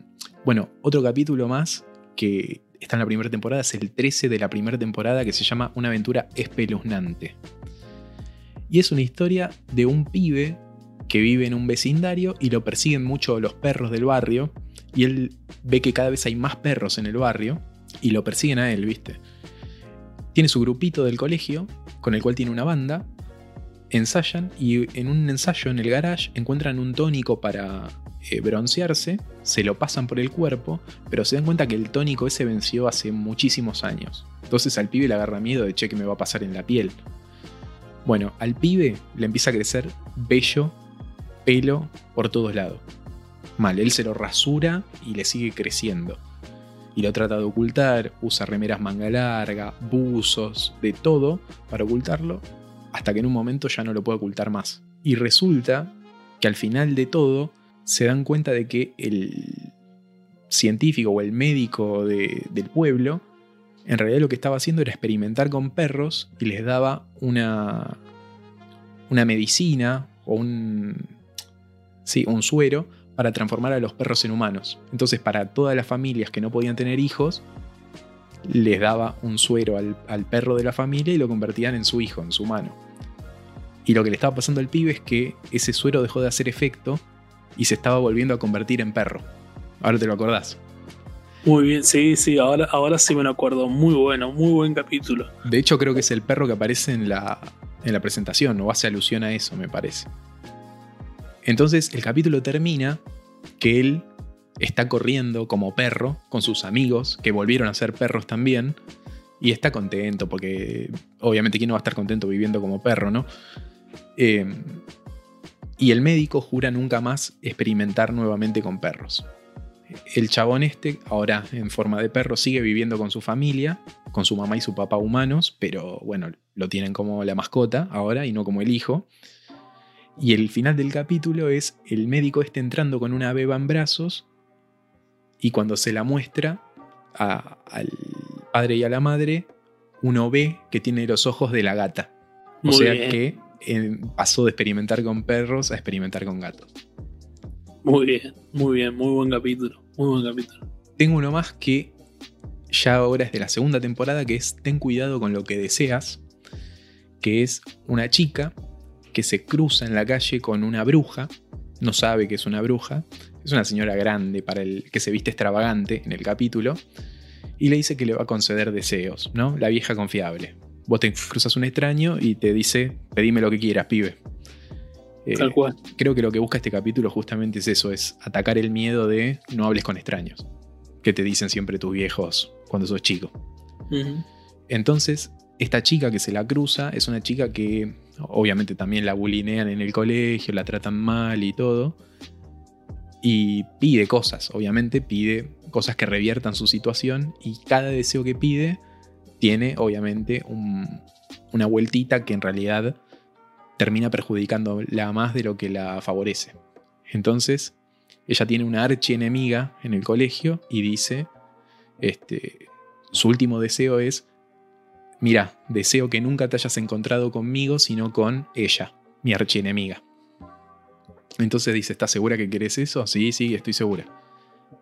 bueno, otro capítulo más que está en la primera temporada es el 13 de la primera temporada que se llama Una aventura espeluznante. Y es una historia de un pibe que vive en un vecindario y lo persiguen mucho los perros del barrio. Y él ve que cada vez hay más perros en el barrio y lo persiguen a él, ¿viste? Tiene su grupito del colegio con el cual tiene una banda. Ensayan y en un ensayo en el garage encuentran un tónico para eh, broncearse, se lo pasan por el cuerpo, pero se dan cuenta que el tónico ese venció hace muchísimos años. Entonces al pibe le agarra miedo de che que me va a pasar en la piel. Bueno, al pibe le empieza a crecer bello pelo por todos lados. Mal, él se lo rasura y le sigue creciendo. Y lo trata de ocultar, usa remeras manga larga, buzos, de todo para ocultarlo, hasta que en un momento ya no lo puede ocultar más. Y resulta que al final de todo se dan cuenta de que el científico o el médico del pueblo en realidad lo que estaba haciendo era experimentar con perros y les daba una, una medicina o un, sí, un suero para transformar a los perros en humanos. Entonces, para todas las familias que no podían tener hijos, les daba un suero al, perro de la familia y lo convertían en su hijo, en su humano. Y lo que le estaba pasando al pibe es que ese suero dejó de hacer efecto y se estaba volviendo a convertir en perro. Ahora te lo acordás. Muy bien, sí, sí, ahora, ahora sí me lo acuerdo. Muy bueno, muy buen capítulo. De hecho, creo que es el perro que aparece en la, en la presentación, o hace alusión a eso, me parece. Entonces el capítulo termina que él está corriendo como perro con sus amigos, que volvieron a ser perros también, y está contento, porque obviamente quién no va a estar contento viviendo como perro, ¿no? Eh, y el médico jura nunca más experimentar nuevamente con perros. El chabón este, ahora en forma de perro, sigue viviendo con su familia, con su mamá y su papá humanos, pero bueno, lo tienen como la mascota ahora y no como el hijo. Y el final del capítulo es el médico este entrando con una beba en brazos y cuando se la muestra al padre y a la madre, uno ve que tiene los ojos de la gata. O sea que eh, pasó de experimentar con perros a experimentar con gatos. Muy bien, muy bien, muy buen capítulo, muy buen capítulo. Tengo uno más que ya ahora es de la segunda temporada, que es Ten cuidado con lo que deseas, que es una chica que se cruza en la calle con una bruja, no sabe que es una bruja, es una señora grande para el que se viste extravagante en el capítulo, y le dice que le va a conceder deseos, ¿no? La vieja confiable. Vos te cruzas un extraño y te dice, pedime lo que quieras, pibe. Eh, Tal cual. Creo que lo que busca este capítulo justamente es eso, es atacar el miedo de no hables con extraños, que te dicen siempre tus viejos cuando sos chico. Entonces, esta chica que se la cruza es una chica que obviamente también la bulinean en el colegio, la tratan mal y todo. Y pide cosas, obviamente pide cosas que reviertan su situación y cada deseo que pide tiene obviamente una vueltita que en realidad termina perjudicándola más de lo que la favorece. Entonces, ella tiene una archienemiga en el colegio y dice, este, su último deseo es, mira, deseo que nunca te hayas encontrado conmigo, sino con ella, mi archienemiga. Entonces dice, ¿estás segura que querés eso? Sí, sí, estoy segura.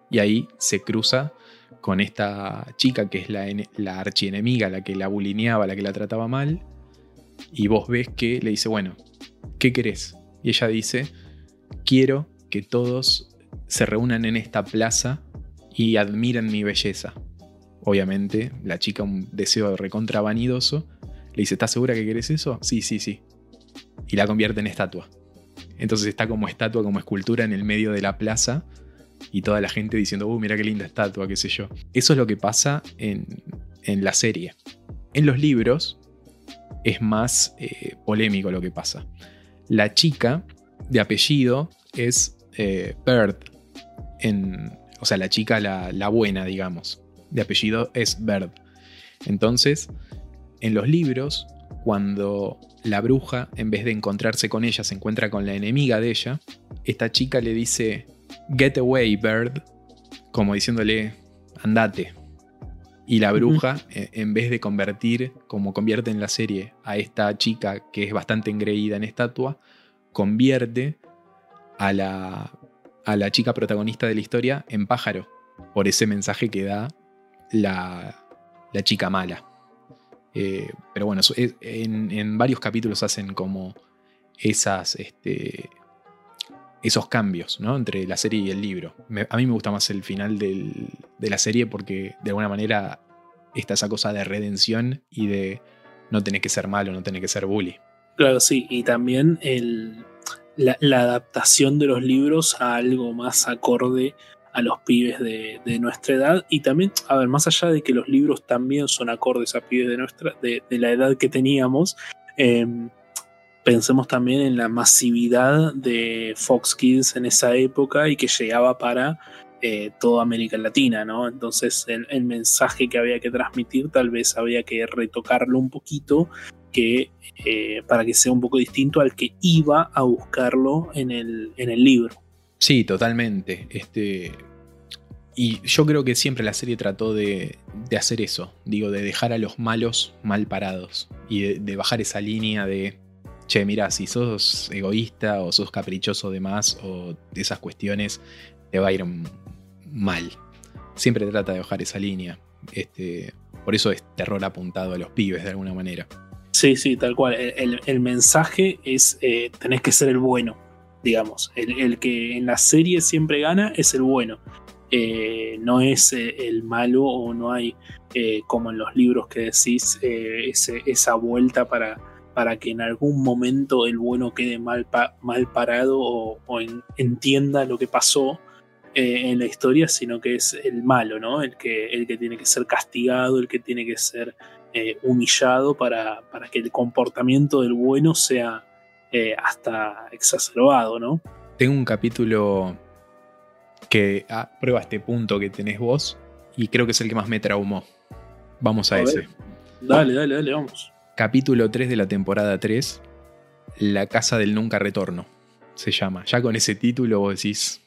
Y ahí se cruza con esta chica que es la, archienemiga, la que la bulineaba, la que la trataba mal, y vos ves que le dice, bueno, ¿qué querés? Y ella dice, quiero que todos se reúnan en esta plaza y admiren mi belleza. Obviamente, la chica, un deseo recontra vanidoso, le dice, ¿estás segura que querés eso? Sí, sí, sí. Y la convierte en estatua. Entonces está como estatua, como escultura en el medio de la plaza y toda la gente diciendo, uh, mira qué linda estatua, qué sé yo. Eso es lo que pasa en, en la serie. En los libros, es más eh, polémico lo que pasa. La chica de apellido es eh, Bird, en, o sea, la chica la, buena, digamos, de apellido es Bird. Entonces, en los libros, cuando la bruja, en vez de encontrarse con ella, se encuentra con la enemiga de ella, esta chica le dice, Get away, Bird, como diciéndole, andate, y la bruja, eh, en vez de convertir, como convierte en la serie, a esta chica que es bastante engreída en estatua, convierte a la, a la chica protagonista de la historia en pájaro, por ese mensaje que da la, la chica mala. Eh, pero bueno, en, varios capítulos hacen como esas, este, esos cambios ¿no? entre la serie y el libro. a mí me gusta más el final de la serie porque de alguna manera está esa cosa de redención y de no tener que ser malo, no tener que ser bully. Claro, sí, y también la, adaptación de los libros a algo más acorde a los pibes de, nuestra edad y también, a ver, más allá de que los libros también son acordes a pibes de, nuestra, de, la edad que teníamos, em, pensemos también en la masividad de Fox Kids en esa época y que llegaba para eh, toda América Latina, ¿no? Entonces el, mensaje que había que transmitir tal vez había que retocarlo un poquito que, eh, para que sea un poco distinto al que iba a buscarlo en el, en el libro. Sí, totalmente. Este, y yo creo que siempre la serie trató de, hacer eso, digo, de dejar a los malos mal parados y de bajar esa línea de che, mira, si sos egoísta o sos caprichoso de más o de esas cuestiones, te va a ir mal. Siempre trata de bajar esa línea. Este, por eso es terror apuntado a los pibes de alguna manera. Sí, sí, tal cual. El, mensaje es, eh, tenés que ser el bueno, digamos. El, que en la serie siempre gana es el bueno. Eh, no es eh, el malo o no hay, como en los libros que decís, esa vuelta para para que en algún momento el bueno quede mal, mal parado o, entienda lo que pasó eh, en la historia, sino que es el malo, ¿no? El que, el que tiene que ser castigado, el que tiene que ser eh, humillado para, para, que el comportamiento del bueno sea eh, hasta exacerbado, ¿no? Tengo un capítulo que ah, prueba este punto que tenés vos y creo que es el que más me traumó. Vamos a, A ver. ese. Dale, dale, dale, vamos. Capítulo 3 de la temporada 3, La Casa del Nunca Retorno, se llama. Ya con ese título vos decís...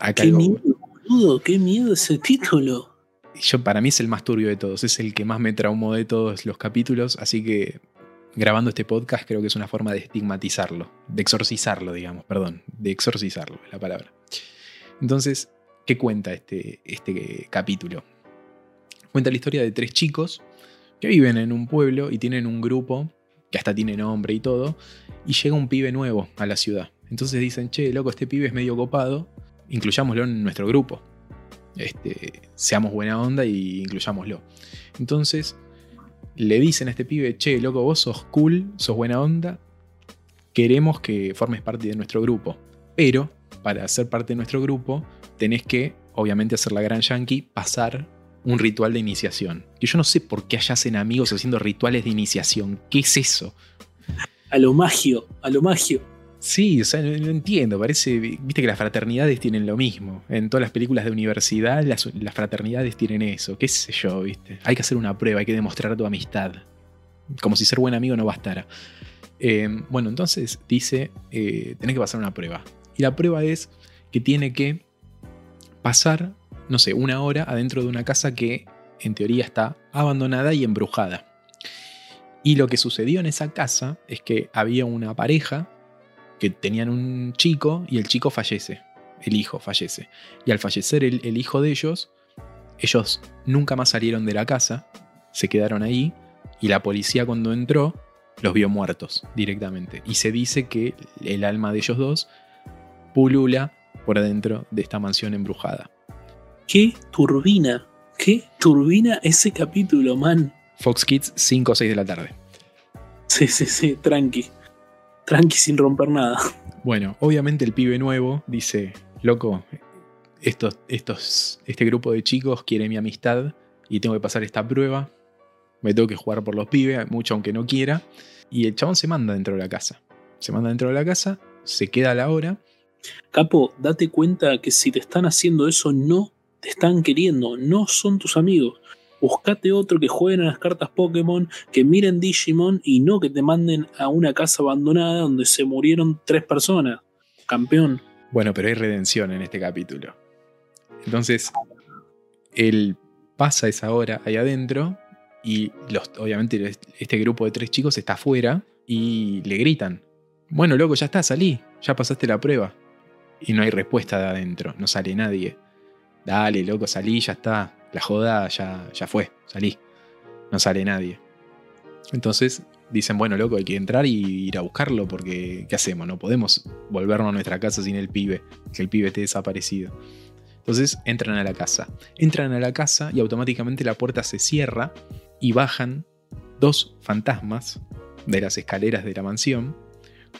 Acá Qué algo- miedo, boludo, qué miedo ese título. yo, para mí es el más turbio de todos, es el que más me traumó de todos los capítulos, así que grabando este podcast creo que es una forma de estigmatizarlo, de exorcizarlo, digamos, perdón, de exorcizarlo, es la palabra. Entonces, ¿qué cuenta este, este capítulo? Cuenta la historia de tres chicos que viven en un pueblo y tienen un grupo que hasta tiene nombre y todo, y llega un pibe nuevo a la ciudad. Entonces dicen, che, loco, este pibe es medio copado, incluyámoslo en nuestro grupo. Este, seamos buena onda y incluyámoslo. Entonces le dicen a este pibe, che, loco, vos sos cool, sos buena onda, queremos que formes parte de nuestro grupo. Pero para ser parte de nuestro grupo tenés que, obviamente, hacer la gran yankee, pasar un ritual de iniciación. Que yo no sé por qué allá hacen amigos haciendo rituales de iniciación. ¿Qué es eso? A lo magio, a lo magio. Sí, o sea, no, no entiendo. Parece, viste que las fraternidades tienen lo mismo. En todas las películas de universidad, las, las fraternidades tienen eso. ¿Qué sé yo, viste? Hay que hacer una prueba, hay que demostrar tu amistad. Como si ser buen amigo no bastara. Eh, bueno, entonces dice, eh, tenés que pasar una prueba. Y la prueba es que tiene que pasar, no sé, una hora adentro de una casa que en teoría está abandonada y embrujada. Y lo que sucedió en esa casa es que había una pareja que tenían un chico y el chico fallece. El hijo fallece. Y al fallecer el, hijo de ellos, ellos nunca más salieron de la casa, se quedaron ahí y la policía cuando entró los vio muertos directamente. Y se dice que el alma de ellos dos pulula por adentro de esta mansión embrujada. Qué turbina, qué turbina ese capítulo, man. Fox Kids 5 o 6 de la tarde. Sí, sí, sí, tranqui. Tranqui sin romper nada. Bueno, obviamente el pibe nuevo dice, loco, estos, estos, este grupo de chicos quiere mi amistad y tengo que pasar esta prueba. Me tengo que jugar por los pibes, mucho aunque no quiera. Y el chabón se manda dentro de la casa. Se manda dentro de la casa, se queda a la hora. Capo, date cuenta que si te están haciendo eso, no te están queriendo, no son tus amigos. Buscate otro que jueguen a las cartas Pokémon, que miren Digimon y no que te manden a una casa abandonada donde se murieron tres personas. Campeón. Bueno, pero hay redención en este capítulo. Entonces, él pasa esa hora ahí adentro y los, obviamente este grupo de tres chicos está afuera y le gritan, bueno, loco, ya está, salí, ya pasaste la prueba. Y no hay respuesta de adentro, no sale nadie. Dale, loco, salí, ya está, la joda ya, ya fue, salí. No sale nadie. Entonces dicen, bueno, loco, hay que entrar y ir a buscarlo porque ¿qué hacemos? No podemos volvernos a nuestra casa sin el pibe, que el pibe esté desaparecido. Entonces entran a la casa. Entran a la casa y automáticamente la puerta se cierra y bajan dos fantasmas de las escaleras de la mansión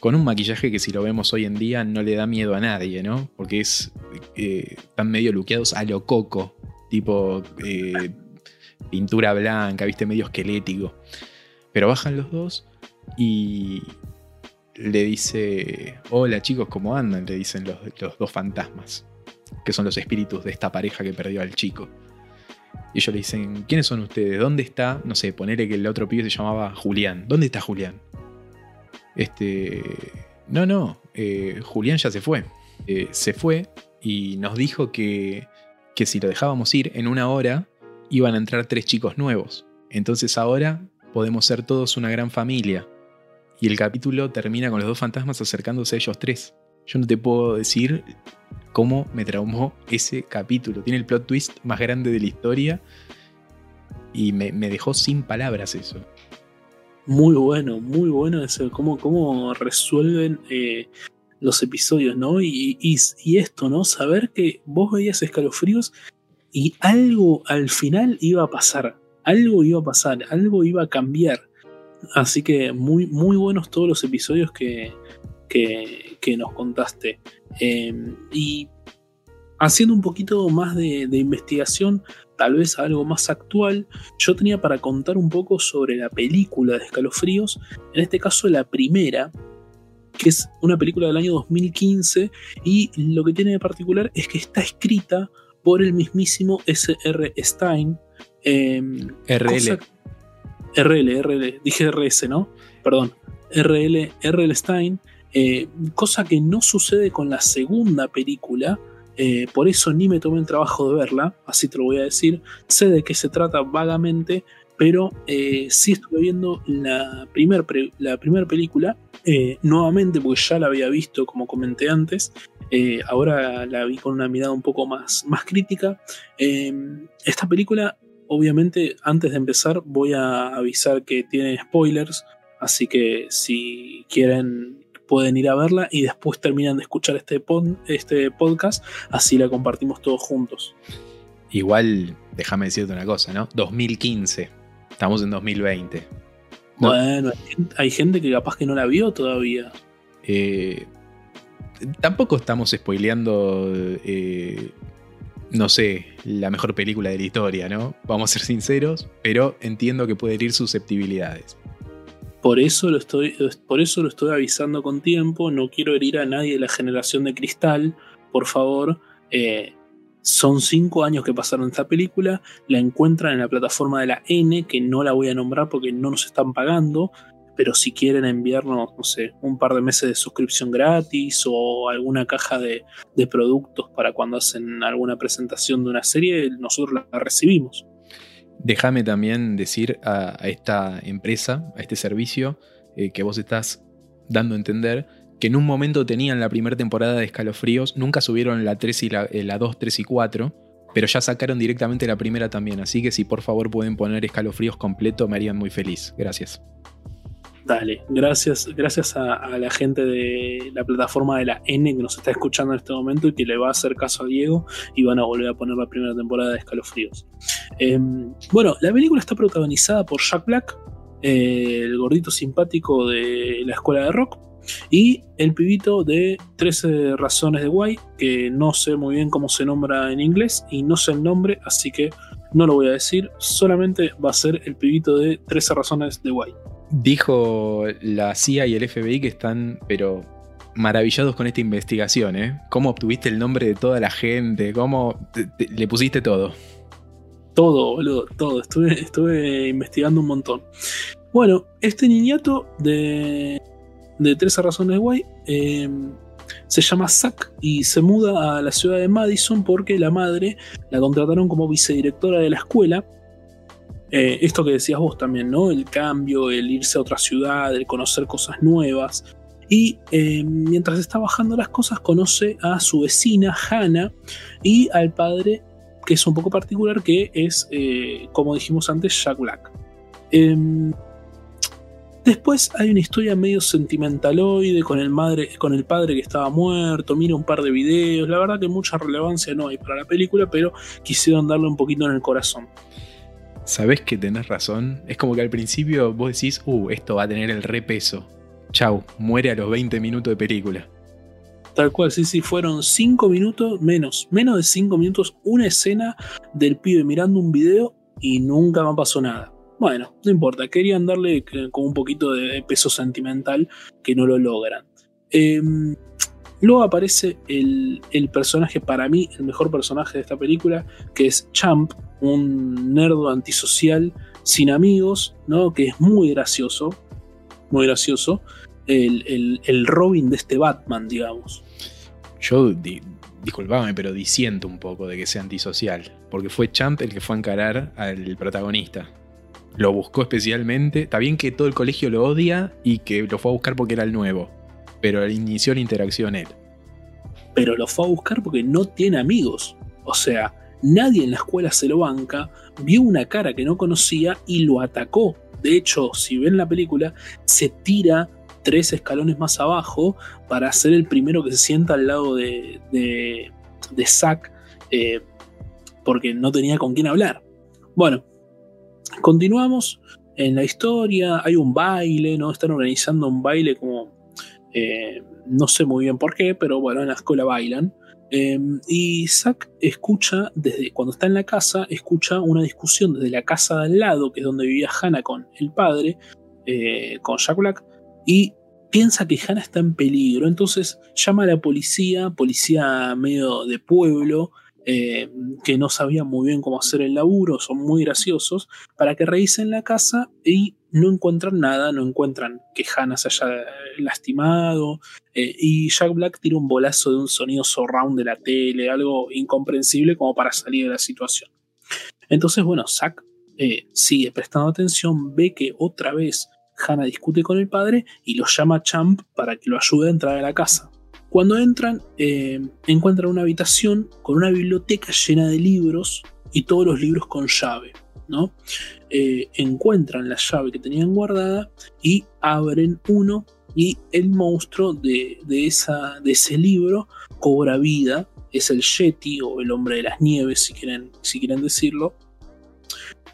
con un maquillaje que si lo vemos hoy en día no le da miedo a nadie, ¿no? Porque es eh, están medio luqueados a lo coco, tipo eh, pintura blanca, viste, medio esquelético. Pero bajan los dos y le dice, hola chicos, ¿cómo andan? Le dicen los, los dos fantasmas, que son los espíritus de esta pareja que perdió al chico. Y ellos le dicen, ¿quiénes son ustedes? ¿Dónde está? No sé, ponele que el otro pibe se llamaba Julián. ¿Dónde está Julián? Este. No, no. eh, Julián ya se fue. Eh, se fue y nos dijo que, que si lo dejábamos ir en una hora iban a entrar tres chicos nuevos. Entonces ahora podemos ser todos una gran familia. Y el capítulo termina con los dos fantasmas acercándose a ellos tres. Yo no te puedo decir cómo me traumó ese capítulo. Tiene el plot twist más grande de la historia. Y me, me dejó sin palabras eso. Muy bueno, muy bueno eso, cómo, cómo resuelven eh, los episodios, ¿no? Y, y, esto, ¿no? Saber que vos veías escalofríos y algo al final iba a pasar, algo iba a pasar, algo iba a cambiar. Así que muy, muy buenos todos los episodios que, que, que nos contaste. Eh, y haciendo un poquito más de, de investigación, tal vez algo más actual, yo tenía para contar un poco sobre la película de escalofríos, en este caso la primera, que es una película del año 2015 y lo que tiene de particular es que está escrita por el mismísimo S.R. Stein. RL. RL, RL, dije RS, ¿no? Perdón. RL, RL Stein, eh, cosa que no sucede con la segunda película, eh, por eso ni me tomé el trabajo de verla, así te lo voy a decir. Sé de qué se trata vagamente, pero eh, sí estuve viendo la primera primer película eh, nuevamente, porque ya la había visto, como comenté antes. ahora la vi con una mirada un poco más, más crítica. esta película, obviamente, antes de empezar, voy a avisar que tiene spoilers. Así que si quieren pueden ir a verla y después terminan de escuchar este, este podcast, así la compartimos todos juntos. Igual, déjame decirte una cosa, ¿no? 2015, estamos en 2020. Bueno, hay gente que capaz que no la vio todavía. Eh, tampoco estamos spoileando, eh, no sé, la mejor película de la historia, ¿no? Vamos a ser sinceros, pero entiendo que puede herir susceptibilidades. Por eso, lo estoy, por eso lo estoy avisando con tiempo. No quiero herir a nadie de la generación de cristal. Por favor. Eh, son cinco años que pasaron esta película. La encuentran en la plataforma de la N, que no la voy a nombrar porque no nos están pagando. Pero si quieren enviarnos, no sé, un par de meses de suscripción gratis o alguna caja de, de productos para cuando hacen alguna presentación de una serie, nosotros la recibimos. Déjame también decir a, esta empresa, a este servicio, eh, que vos estás dando a entender que en un momento tenían la primera temporada de Escalofríos, nunca subieron la 3 y la, 2, eh, 3 y 4, pero ya sacaron directamente la primera también, así que si por favor pueden poner Escalofríos completo me harían muy feliz. Gracias. Dale, gracias, gracias a, la gente de la plataforma de la N que nos está escuchando en este momento y que le va a hacer caso a Diego y van a volver a poner la primera temporada de Escalofríos. Em, bueno, la película está protagonizada por Jack Black, eh, el gordito simpático de la escuela de rock, y el pibito de 13 razones de guay, que no sé muy bien cómo se nombra en inglés y no sé el nombre, así que no lo voy a decir, solamente va a ser el pibito de 13 razones de guay. Dijo la CIA y el FBI que están, pero maravillados con esta investigación, ¿eh? ¿Cómo obtuviste el nombre de toda la gente? ¿Cómo le pusiste todo? Todo, boludo, todo. Estuve, investigando un montón. Bueno, este niñato de, de 13 razones guay em, se llama Zack y se muda a la ciudad de Madison porque la madre la contrataron como vicedirectora de la escuela eh, esto que decías vos también, ¿no? El cambio, el irse a otra ciudad, el conocer cosas nuevas. Y eh, mientras está bajando las cosas, conoce a su vecina, Hannah, y al padre, que es un poco particular, que es, eh, como dijimos antes, Jack Black. Em, después hay una historia medio sentimentaloide con el, madre, con el padre que estaba muerto, mira un par de videos, la verdad que mucha relevancia no hay para la película, pero quisieron darle un poquito en el corazón sabes que tenés razón. Es como que al principio vos decís, uh, esto va a tener el repeso. Chau, muere a los 20 minutos de película. Tal cual, sí, sí, fueron 5 minutos, menos, menos de 5 minutos, una escena del pibe mirando un video y nunca me pasó nada. Bueno, no importa, querían darle con un poquito de peso sentimental que no lo logran. Em, luego aparece el, personaje, para mí, el mejor personaje de esta película, que es Champ, un nerdo antisocial sin amigos, ¿no? Que es muy gracioso, muy gracioso, el, Robin de este Batman, digamos. Yo, disculpame, pero disiento un poco de que sea antisocial, porque fue Champ el que fue a encarar al protagonista. Lo buscó especialmente, está bien que todo el colegio lo odia y que lo fue a buscar porque era el nuevo, pero inició la interacción él. Pero lo fue a buscar porque no tiene amigos. O sea, Nadie en la escuela se lo banca, vio una cara que no conocía y lo atacó. De hecho, si ven la película, se tira tres escalones más abajo para ser el primero que se sienta al lado de, de, Zack, eh, porque no tenía con quién hablar. Bueno, continuamos en la historia, hay un baile, ¿no? Están organizando un baile como... Eh, no sé muy bien por qué, pero bueno, en la escuela bailan. Em, y Zack escucha, desde cuando está en la casa, escucha una discusión desde la casa de al lado, que es donde vivía Hannah con el padre, eh, con Jack Black, y piensa que Hannah está en peligro, entonces llama a la policía, policía medio de pueblo, eh, que no sabía muy bien cómo hacer el laburo, son muy graciosos, para que revisen la casa y no encuentran nada, no encuentran que Hannah se haya lastimado, eh, y Jack Black tira un bolazo de un sonido surround de la tele, algo incomprensible como para salir de la situación. Entonces, bueno, Zack eh, sigue prestando atención, ve que otra vez Hannah discute con el padre y lo llama Champ para que lo ayude a entrar a la casa. Cuando entran, eh, encuentran una habitación con una biblioteca llena de libros y todos los libros con llave. ¿no? Eh, encuentran la llave que tenían guardada y abren uno y el monstruo de, esa, de ese libro cobra vida. Es el Yeti o el hombre de las nieves, si quieren, si quieren decirlo.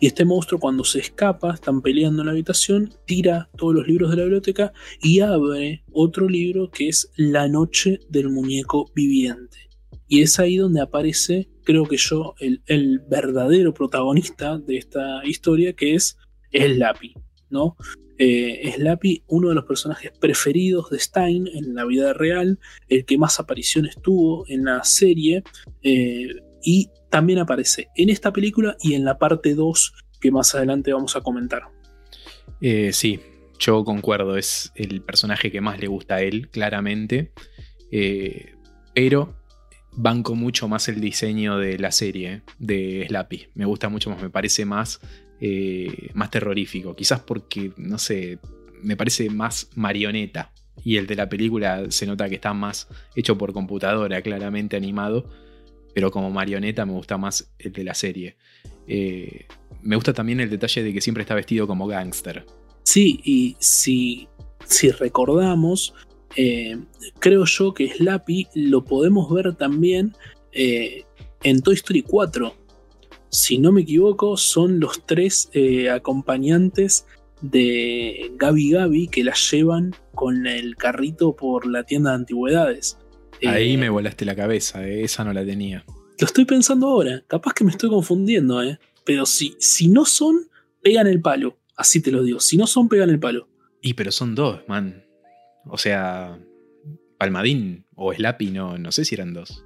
Y este monstruo cuando se escapa, están peleando en la habitación, tira todos los libros de la biblioteca y abre otro libro que es La noche del muñeco viviente. Y es ahí donde aparece, creo que yo, el, verdadero protagonista de esta historia, que es Slappy, ¿no? Eh, Slappy, uno de los personajes preferidos de Stein en la vida real, el que más apariciones tuvo en la serie, eh, y también aparece en esta película y en la parte 2 que más adelante vamos a comentar. Eh, sí, yo concuerdo, es el personaje que más le gusta a él, claramente. Eh, pero banco mucho más el diseño de la serie de Slappy. Me gusta mucho más, me parece más, eh, más terrorífico. Quizás porque, no sé, me parece más marioneta. Y el de la película se nota que está más hecho por computadora, claramente animado pero como marioneta me gusta más el de la serie. Eh, me gusta también el detalle de que siempre está vestido como gángster. Sí, y si, si recordamos, eh, creo yo que Slappy lo podemos ver también eh, en Toy Story 4. Si no me equivoco, son los tres acompañantes de Gabi Gabi que la llevan con el carrito por la tienda de antigüedades. Ahí eh, me volaste la cabeza, eh, esa no la tenía. Lo estoy pensando ahora, capaz que me estoy confundiendo, eh. Pero si, si no son, pegan el palo. Así te lo digo. Si no son, pegan el palo. Y pero son dos, man. O sea, Palmadín o Slappy, no, no sé si eran dos.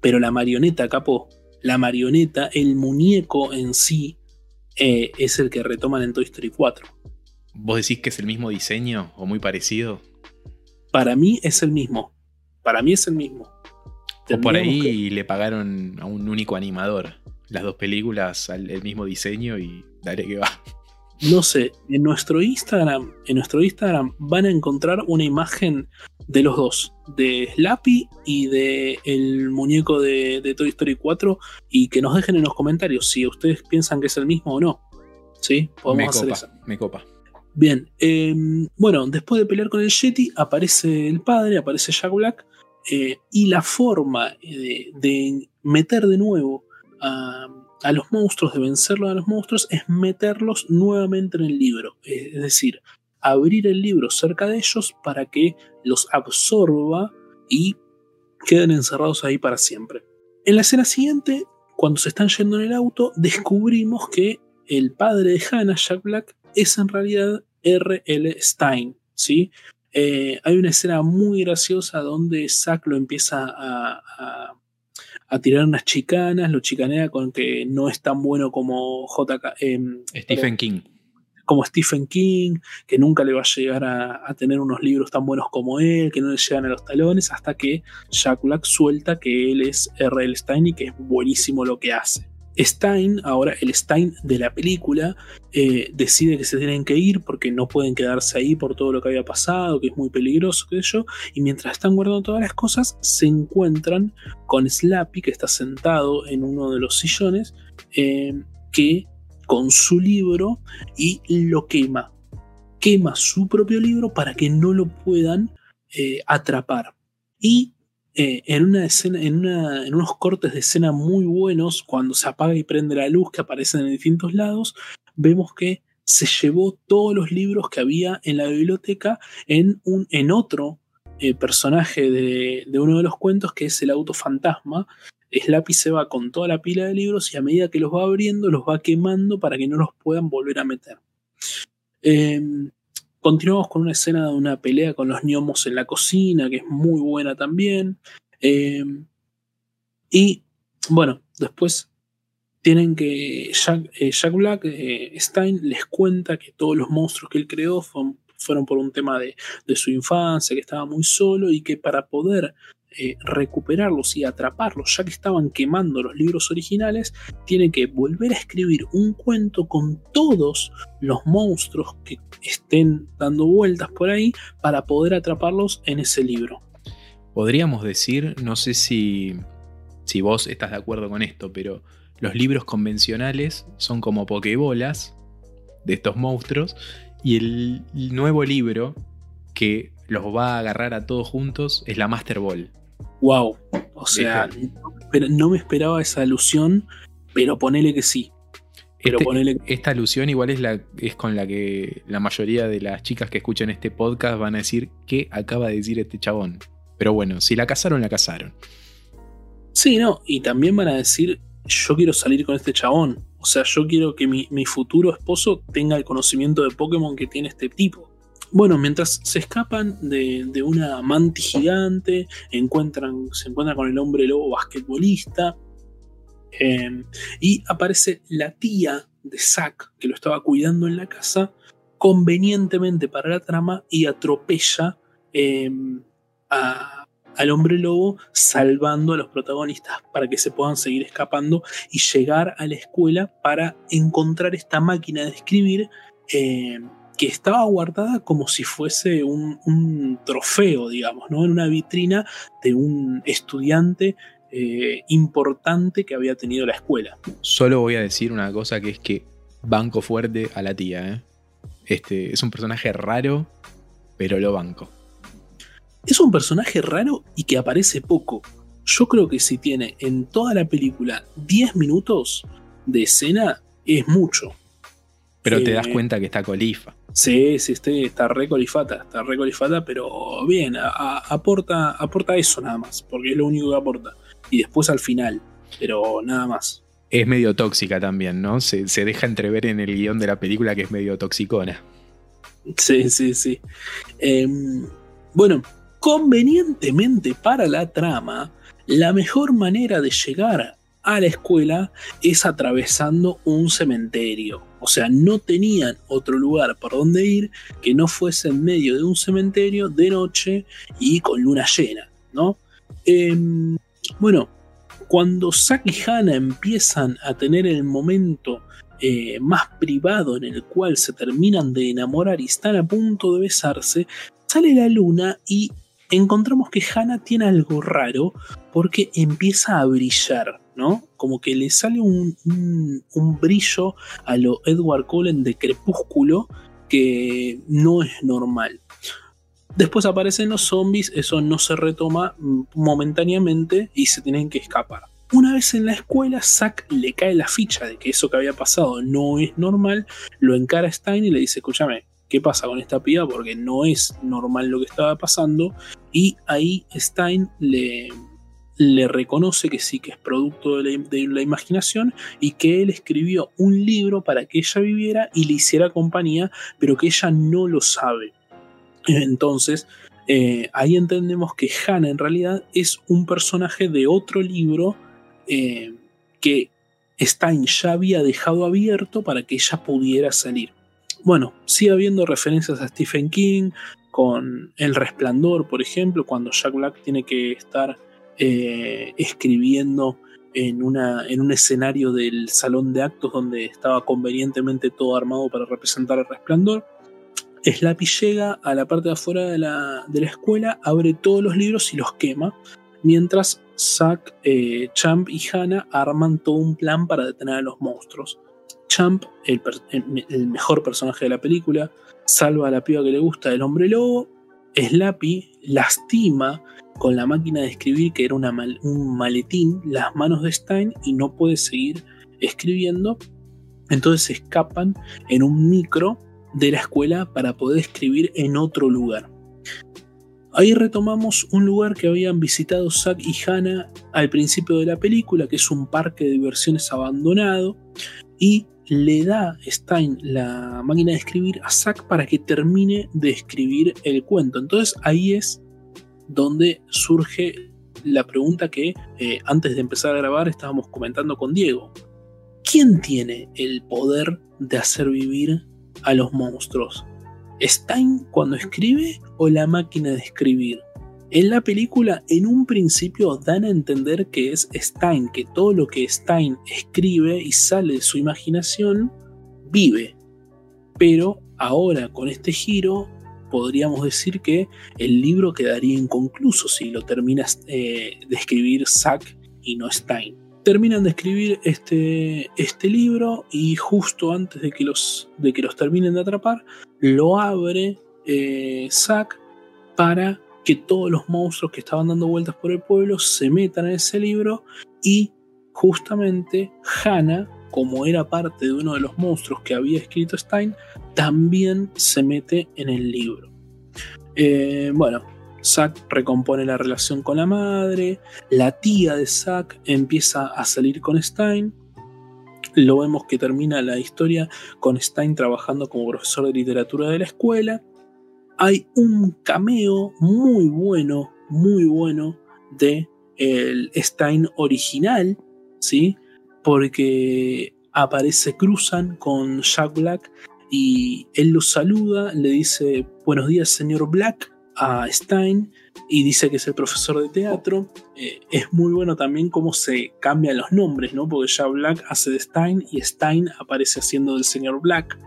Pero la marioneta, capo. La marioneta, el muñeco en sí, es el que retoman en Toy Story 4. ¿Vos decís que es el mismo diseño o muy parecido? Para mí es el mismo. Para mí es el mismo. o por ahí le pagaron a un único animador las dos películas, el mismo diseño y daré que va. No sé, en nuestro Instagram, en nuestro Instagram van a encontrar una imagen de los dos, de Slappy y de el muñeco de, Toy Story 4 y que nos dejen en los comentarios si ustedes piensan que es el mismo o no. ¿Sí? Podemos hacer eso. Me copa. Bien, em, bueno, después de pelear con el Yeti, aparece el padre, aparece Jack Black, eh, y la forma de, meter de nuevo a, los monstruos, de vencerlos a los monstruos, es meterlos nuevamente en el libro. Es decir, abrir el libro cerca de ellos para que los absorba y queden encerrados ahí para siempre. En la escena siguiente, cuando se están yendo en el auto, descubrimos que el padre de Hannah, Jack Black, es en realidad R.L. Stein, ¿sí? Eh, hay una escena muy graciosa donde Zack lo empieza a, tirar unas chicanas, lo chicanea con que no es tan bueno como JK, em, Stephen King. Como Stephen King, que nunca le va a llegar a, tener unos libros tan buenos como él, que no le llegan a los talones, hasta que Jack Black suelta que él es R.L. Stein y que es buenísimo lo que hace. Stein, ahora el Stein de la película, eh, decide que se tienen que ir porque no pueden quedarse ahí por todo lo que había pasado, que es muy peligroso, qué yo, y mientras están guardando todas las cosas, se encuentran con Slappy, que está sentado en uno de los sillones, eh, que con su libro y lo quema. Quema su propio libro para que no lo puedan eh, atrapar. Y eh, en una escena, en, unos cortes de escena muy buenos, cuando se apaga y prende la luz que aparecen en distintos lados, vemos que se llevó todos los libros que había en la biblioteca en, un, en otro eh, personaje de, de, uno de los cuentos, que es el auto fantasma. Slappy se va con toda la pila de libros y a medida que los va abriendo, los va quemando para que no los puedan volver a meter. Em, continuamos con una escena de una pelea con los gnomos en la cocina, que es muy buena también. Eh, y bueno, después tienen que Jack, eh, Black, eh, Stein, les cuenta que todos los monstruos que él creó fueron, por un tema de, su infancia, que estaba muy solo y que para poder eh, recuperarlos y atraparlos, ya que estaban quemando los libros originales, tiene que volver a escribir un cuento con todos los monstruos que estén dando vueltas por ahí para poder atraparlos en ese libro. Podríamos decir, no sé si, si vos estás de acuerdo con esto, pero los libros convencionales son como pokebolas de estos monstruos y el nuevo libro que los va a agarrar a todos juntos es la Master Ball. Wow, o sea, pero no me esperaba esa alusión, pero ponele que sí. Pero este, Esta alusión igual es, la, es con la que la mayoría de las chicas que escuchan este podcast van a decir qué acaba de decir este chabón. Pero bueno, si la casaron, la casaron. Sí, no, y también van a decir yo quiero salir con este chabón. O sea, yo quiero que mi, futuro esposo tenga el conocimiento de Pokémon que tiene este tipo. Bueno, mientras se escapan de, una mantis gigante, encuentran, se encuentran con el hombre lobo basquetbolista. Em, y aparece la tía de Zack, que lo estaba cuidando en la casa, convenientemente para la trama y atropella em, al hombre lobo salvando a los protagonistas para que se puedan seguir escapando y llegar a la escuela para encontrar esta máquina de escribir eh, que estaba guardada como si fuese un, trofeo, digamos, ¿no? en una vitrina de un estudiante eh, importante que había tenido la escuela. Solo voy a decir una cosa que es que banco fuerte a la tía. ¿eh? Este, es un personaje raro, pero lo banco. Es un personaje raro y que aparece poco. Yo creo que si tiene en toda la película 10 minutos de escena, es mucho. Pero te das eh, cuenta que está colifa. Sí, sí, este, está re colifata, está re colifata, pero bien, aporta, aporta eso nada más, porque es lo único que aporta. Y después al final, pero nada más. Es medio tóxica también, ¿no? Se, se deja entrever en el guion de la película que es medio toxicona. Sí, sí, sí. Eh, bueno, Convenientemente para la trama, la mejor manera de llegar a la escuela es atravesando un cementerio. O sea, no tenían otro lugar por donde ir que no fuese en medio de un cementerio de noche y con luna llena, ¿no? Em, bueno, cuando Zack y Hannah empiezan a tener el momento eh, más privado en el cual se terminan de enamorar y están a punto de besarse, sale la luna y encontramos que Hannah tiene algo raro porque empieza a brillar, ¿no? Como que le sale un, brillo a lo Edward Cullen de Crepúsculo que no es normal. Después aparecen los zombies, eso no se retoma momentáneamente y se tienen que escapar. Una vez en la escuela, Zack le cae la ficha de que eso que había pasado no es normal, lo encara a Stein y le dice, escúchame, qué pasa con esta piba porque no es normal lo que estaba pasando y ahí Stein le, le reconoce que sí que es producto de la, imaginación y que él escribió un libro para que ella viviera y le hiciera compañía pero que ella no lo sabe. Entonces eh, ahí entendemos que Hannah en realidad es un personaje de otro libro eh, que Stein ya había dejado abierto para que ella pudiera salir. Bueno, sigue habiendo referencias a Stephen King con El Resplandor, por ejemplo, cuando Jack Black tiene que estar eh, escribiendo en, una, en un escenario del salón de actos donde estaba convenientemente todo armado para representar el resplandor. Slappy llega a la parte de afuera de la, escuela, abre todos los libros y los quema, mientras Zack, eh, Champ y Hannah arman todo un plan para detener a los monstruos. Champ, el, mejor personaje de la película, salva a la piba que le gusta del hombre lobo. Slappy lastima con la máquina de escribir, que era un maletín, las manos de Stein y no puede seguir escribiendo. Entonces escapan en un micro de la escuela para poder escribir en otro lugar. Ahí retomamos un lugar que habían visitado Zack y Hannah al principio de la película, que es un parque de diversiones abandonado, y le da Stein la máquina de escribir a Zack para que termine de escribir el cuento. Entonces ahí es donde surge la pregunta que eh, antes de empezar a grabar estábamos comentando con Diego. ¿Quién tiene el poder de hacer vivir a los monstruos? ¿Stein cuando escribe o la máquina de escribir? En la película, en un principio dan a entender que es Stein, que todo lo que Stein escribe y sale de su imaginación, vive. Pero ahora, con este giro, podríamos decir que el libro quedaría inconcluso si lo terminas eh, de escribir Zack y no Stein. Terminan de escribir este, este libro y justo antes de que, los, de que los terminen de atrapar, lo abre eh, Zack para que todos los monstruos que estaban dando vueltas por el pueblo se metan en ese libro y justamente Hannah, como era parte de uno de los monstruos que había escrito Stein, también se mete en el libro. Eh, bueno, Zack recompone la relación con la madre, la tía de Zack empieza a salir con Stein, lo vemos que termina la historia con Stein trabajando como profesor de literatura de la escuela. Hay un cameo muy bueno, muy bueno de el Stein original, ¿sí? Porque aparece Cruzan con Jack Black y él lo saluda, le dice buenos días señor Black a Stein y dice que es el profesor de teatro. Eh, es muy bueno también cómo se cambian los nombres, ¿no? Porque ya Black hace de Stein y Stein aparece haciendo del señor Black.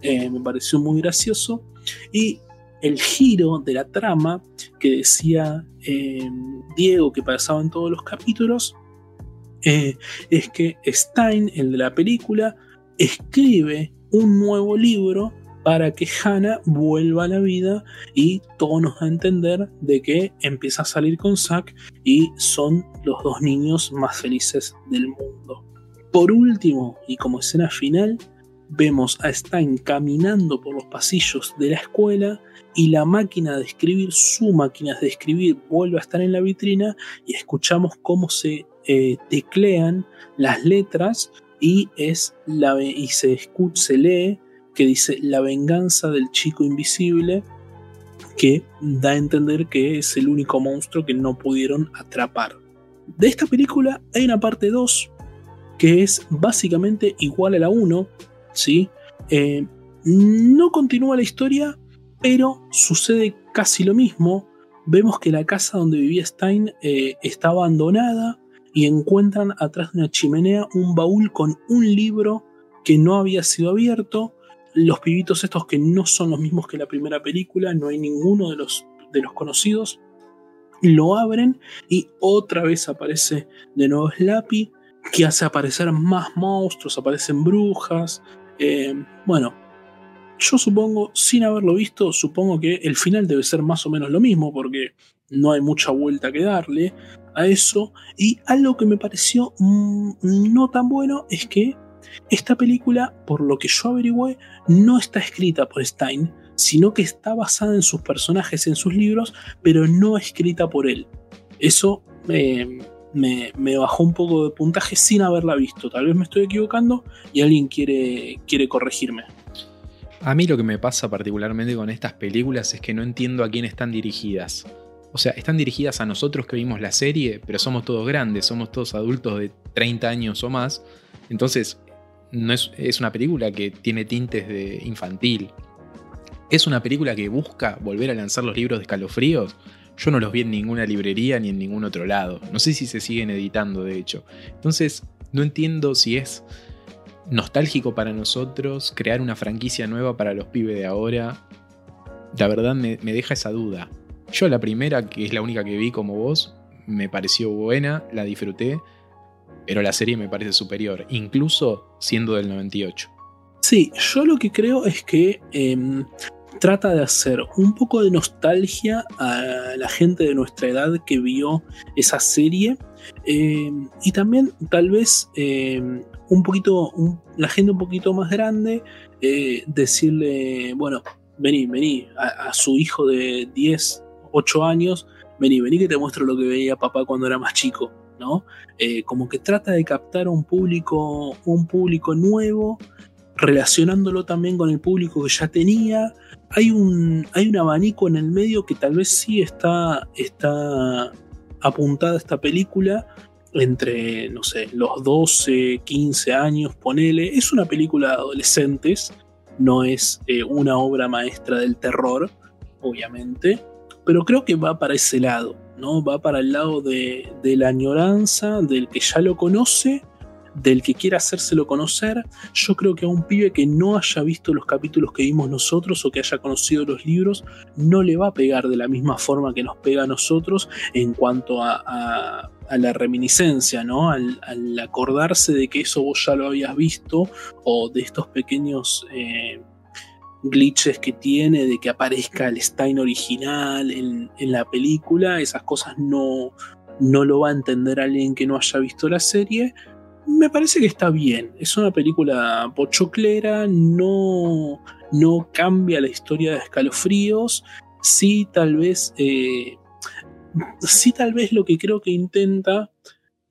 Eh, me pareció muy gracioso. Y el giro de la trama que decía eh, Diego que pasaba en todos los capítulos es que Stein, el de la película, escribe un nuevo libro para que Hannah vuelva a la vida y todo nos da a entender de que empieza a salir con Zack y son los dos niños más felices del mundo. Por último, y como escena final, vemos a Stein caminando por los pasillos de la escuela y la máquina de escribir, su máquina de escribir, vuelve a estar en la vitrina y escuchamos cómo se eh, teclean las letras y, es la, y se, se lee que dice la venganza del chico invisible, que da a entender que es el único monstruo que no pudieron atrapar. De esta película hay una parte 2 que es básicamente igual a la 1, ¿sí? Eh, no continúa la historia, pero sucede casi lo mismo. Vemos que la casa donde vivía Stein eh, está abandonada y encuentran atrás de una chimenea un baúl con un libro que no había sido abierto los pibitos estos que no son los mismos que la primera película, no hay ninguno de los, de los conocidos, lo abren y otra vez aparece de nuevo Slappy, que hace aparecer más monstruos, aparecen brujas. Eh, bueno, yo supongo, sin haberlo visto, supongo que el final debe ser más o menos lo mismo, porque no hay mucha vuelta que darle a eso. Y algo que me pareció mm, no tan bueno es que esta película, por lo que yo averigüé, no está escrita por Stein, sino que está basada en sus personajes, en sus libros, pero no escrita por él. Eso me, bajó un poco de puntaje sin haberla visto. Tal vez me estoy equivocando y alguien quiere, quiere corregirme. A mí lo que me pasa particularmente con estas películas es que no entiendo a quién están dirigidas. O sea, están dirigidas a nosotros que vimos la serie, pero somos todos grandes, somos todos adultos de 30 años o más. Entonces, no es, es una película que tiene tintes de infantil. Es una película que busca volver a lanzar los libros de escalofríos. Yo no los vi en ninguna librería ni en ningún otro lado. No sé si se siguen editando, de hecho. Entonces, no entiendo si es nostálgico para nosotros crear una franquicia nueva para los pibes de ahora. La verdad me, me deja esa duda. Yo la primera, que es la única que vi como vos, me pareció buena, la disfruté pero la serie me parece superior, incluso siendo del 98. Sí, yo lo que creo es que em, trata de hacer un poco de nostalgia a la gente de nuestra edad que vio esa serie em, y también tal vez em, un poquito, la gente un poquito más grande, eh, decirle, bueno, vení, vení, a, a, su hijo de 10, 8 años, vení, vení que te muestro lo que veía papá cuando era más chico ¿no? Eh, como que trata de captar un público, un público nuevo, relacionándolo también con el público que ya tenía. Hay un, hay un abanico en el medio que tal vez sí está, está apuntada esta película entre, no sé, los 12, 15 años, ponele. Es una película de adolescentes, no es eh, una obra maestra del terror, obviamente, pero creo que va para ese lado, ¿no? Va para el lado de, de la añoranza, del que ya lo conoce, del que quiera hacérselo conocer. Yo creo que a un pibe que no haya visto los capítulos que vimos nosotros o que haya conocido los libros, no le va a pegar de la misma forma que nos pega a nosotros en cuanto a, la reminiscencia, ¿no? Al, acordarse de que eso vos ya lo habías visto o de estos pequeños... Eh, glitches que tiene de que aparezca el Stein original en, en, la película, esas cosas no, no lo va a entender alguien que no haya visto la serie, me parece que está bien. Es una película pochoclera, no, no cambia la historia de escalofríos. Sí, tal vez. Eh, sí, tal vez lo que creo que intenta.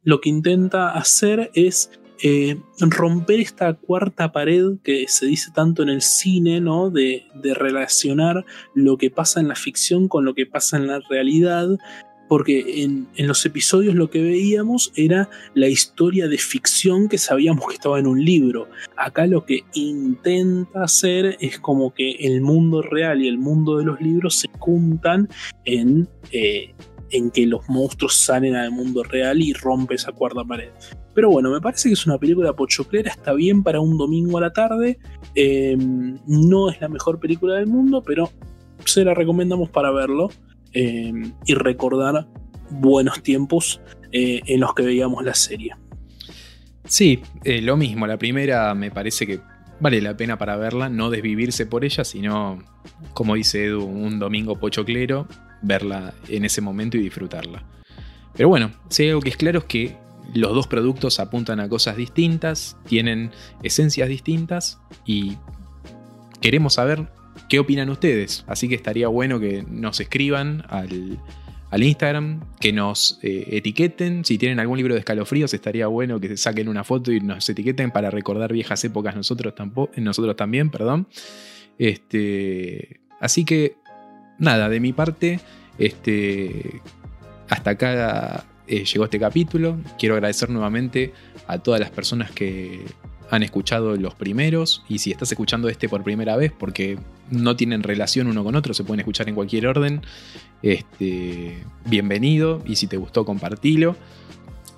Lo que intenta hacer es eh, romper esta cuarta pared que se dice tanto en el cine, ¿no? De, de, relacionar lo que pasa en la ficción con lo que pasa en la realidad porque en, los episodios lo que veíamos era la historia de ficción que sabíamos que estaba en un libro. Acá lo que intenta hacer es como que el mundo real y el mundo de los libros se juntan en, eh, en que los monstruos salen al mundo real y rompe esa cuarta pared. Pero bueno, me parece que es una película pochoclera, está bien para un domingo a la tarde. Em, no es la mejor película del mundo, pero se la recomendamos para verlo. Em, y recordar buenos tiempos eh, en los que veíamos la serie. Sí, eh, lo mismo. La primera me parece que vale la pena para verla, no desvivirse por ella, sino, como dice Edu, un domingo pochoclero, verla en ese momento y disfrutarla. Pero bueno, si algo que es claro es que los dos productos apuntan a cosas distintas, tienen esencias distintas y queremos saber ¿Qué opinan ustedes? Así que estaría bueno que nos escriban al, Instagram, que nos eh, etiqueten. Si tienen algún libro de escalofríos, estaría bueno que saquen una foto y nos etiqueten para recordar viejas épocas nosotros, nosotros también. Perdón. Este, así que, nada, de mi parte, este, hasta acá eh, llegó este capítulo. Quiero agradecer nuevamente a todas las personas que han escuchado los primeros y si estás escuchando este por primera vez porque no tienen relación uno con otro, se pueden escuchar en cualquier orden, este, bienvenido y si te gustó compartilo.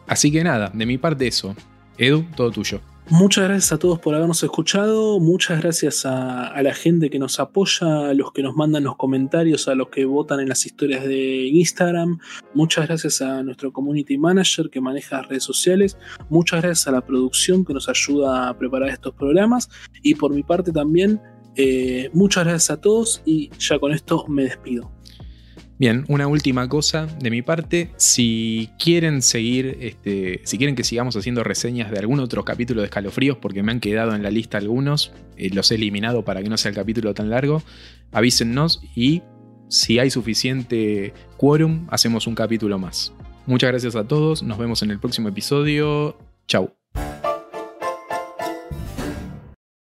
Así que nada, de mi parte eso. Edu, todo tuyo. Muchas gracias a todos por habernos escuchado, muchas gracias a, la gente que nos apoya, a los que nos mandan los comentarios, a los que votan en las historias de Instagram, muchas gracias a nuestro community manager que maneja las redes sociales, muchas gracias a la producción que nos ayuda a preparar estos programas. Y por mi parte también eh, muchas gracias a todos y ya con esto me despido. Bien, una última cosa de mi parte. Si quieren seguir, este, si quieren que sigamos haciendo reseñas de algún otro capítulo de Escalofríos, porque me han quedado en la lista algunos, eh, los he eliminado para que no sea el capítulo tan largo, avísennos y si hay suficiente quórum, hacemos un capítulo más. Muchas gracias a todos, nos vemos en el próximo episodio. Chau.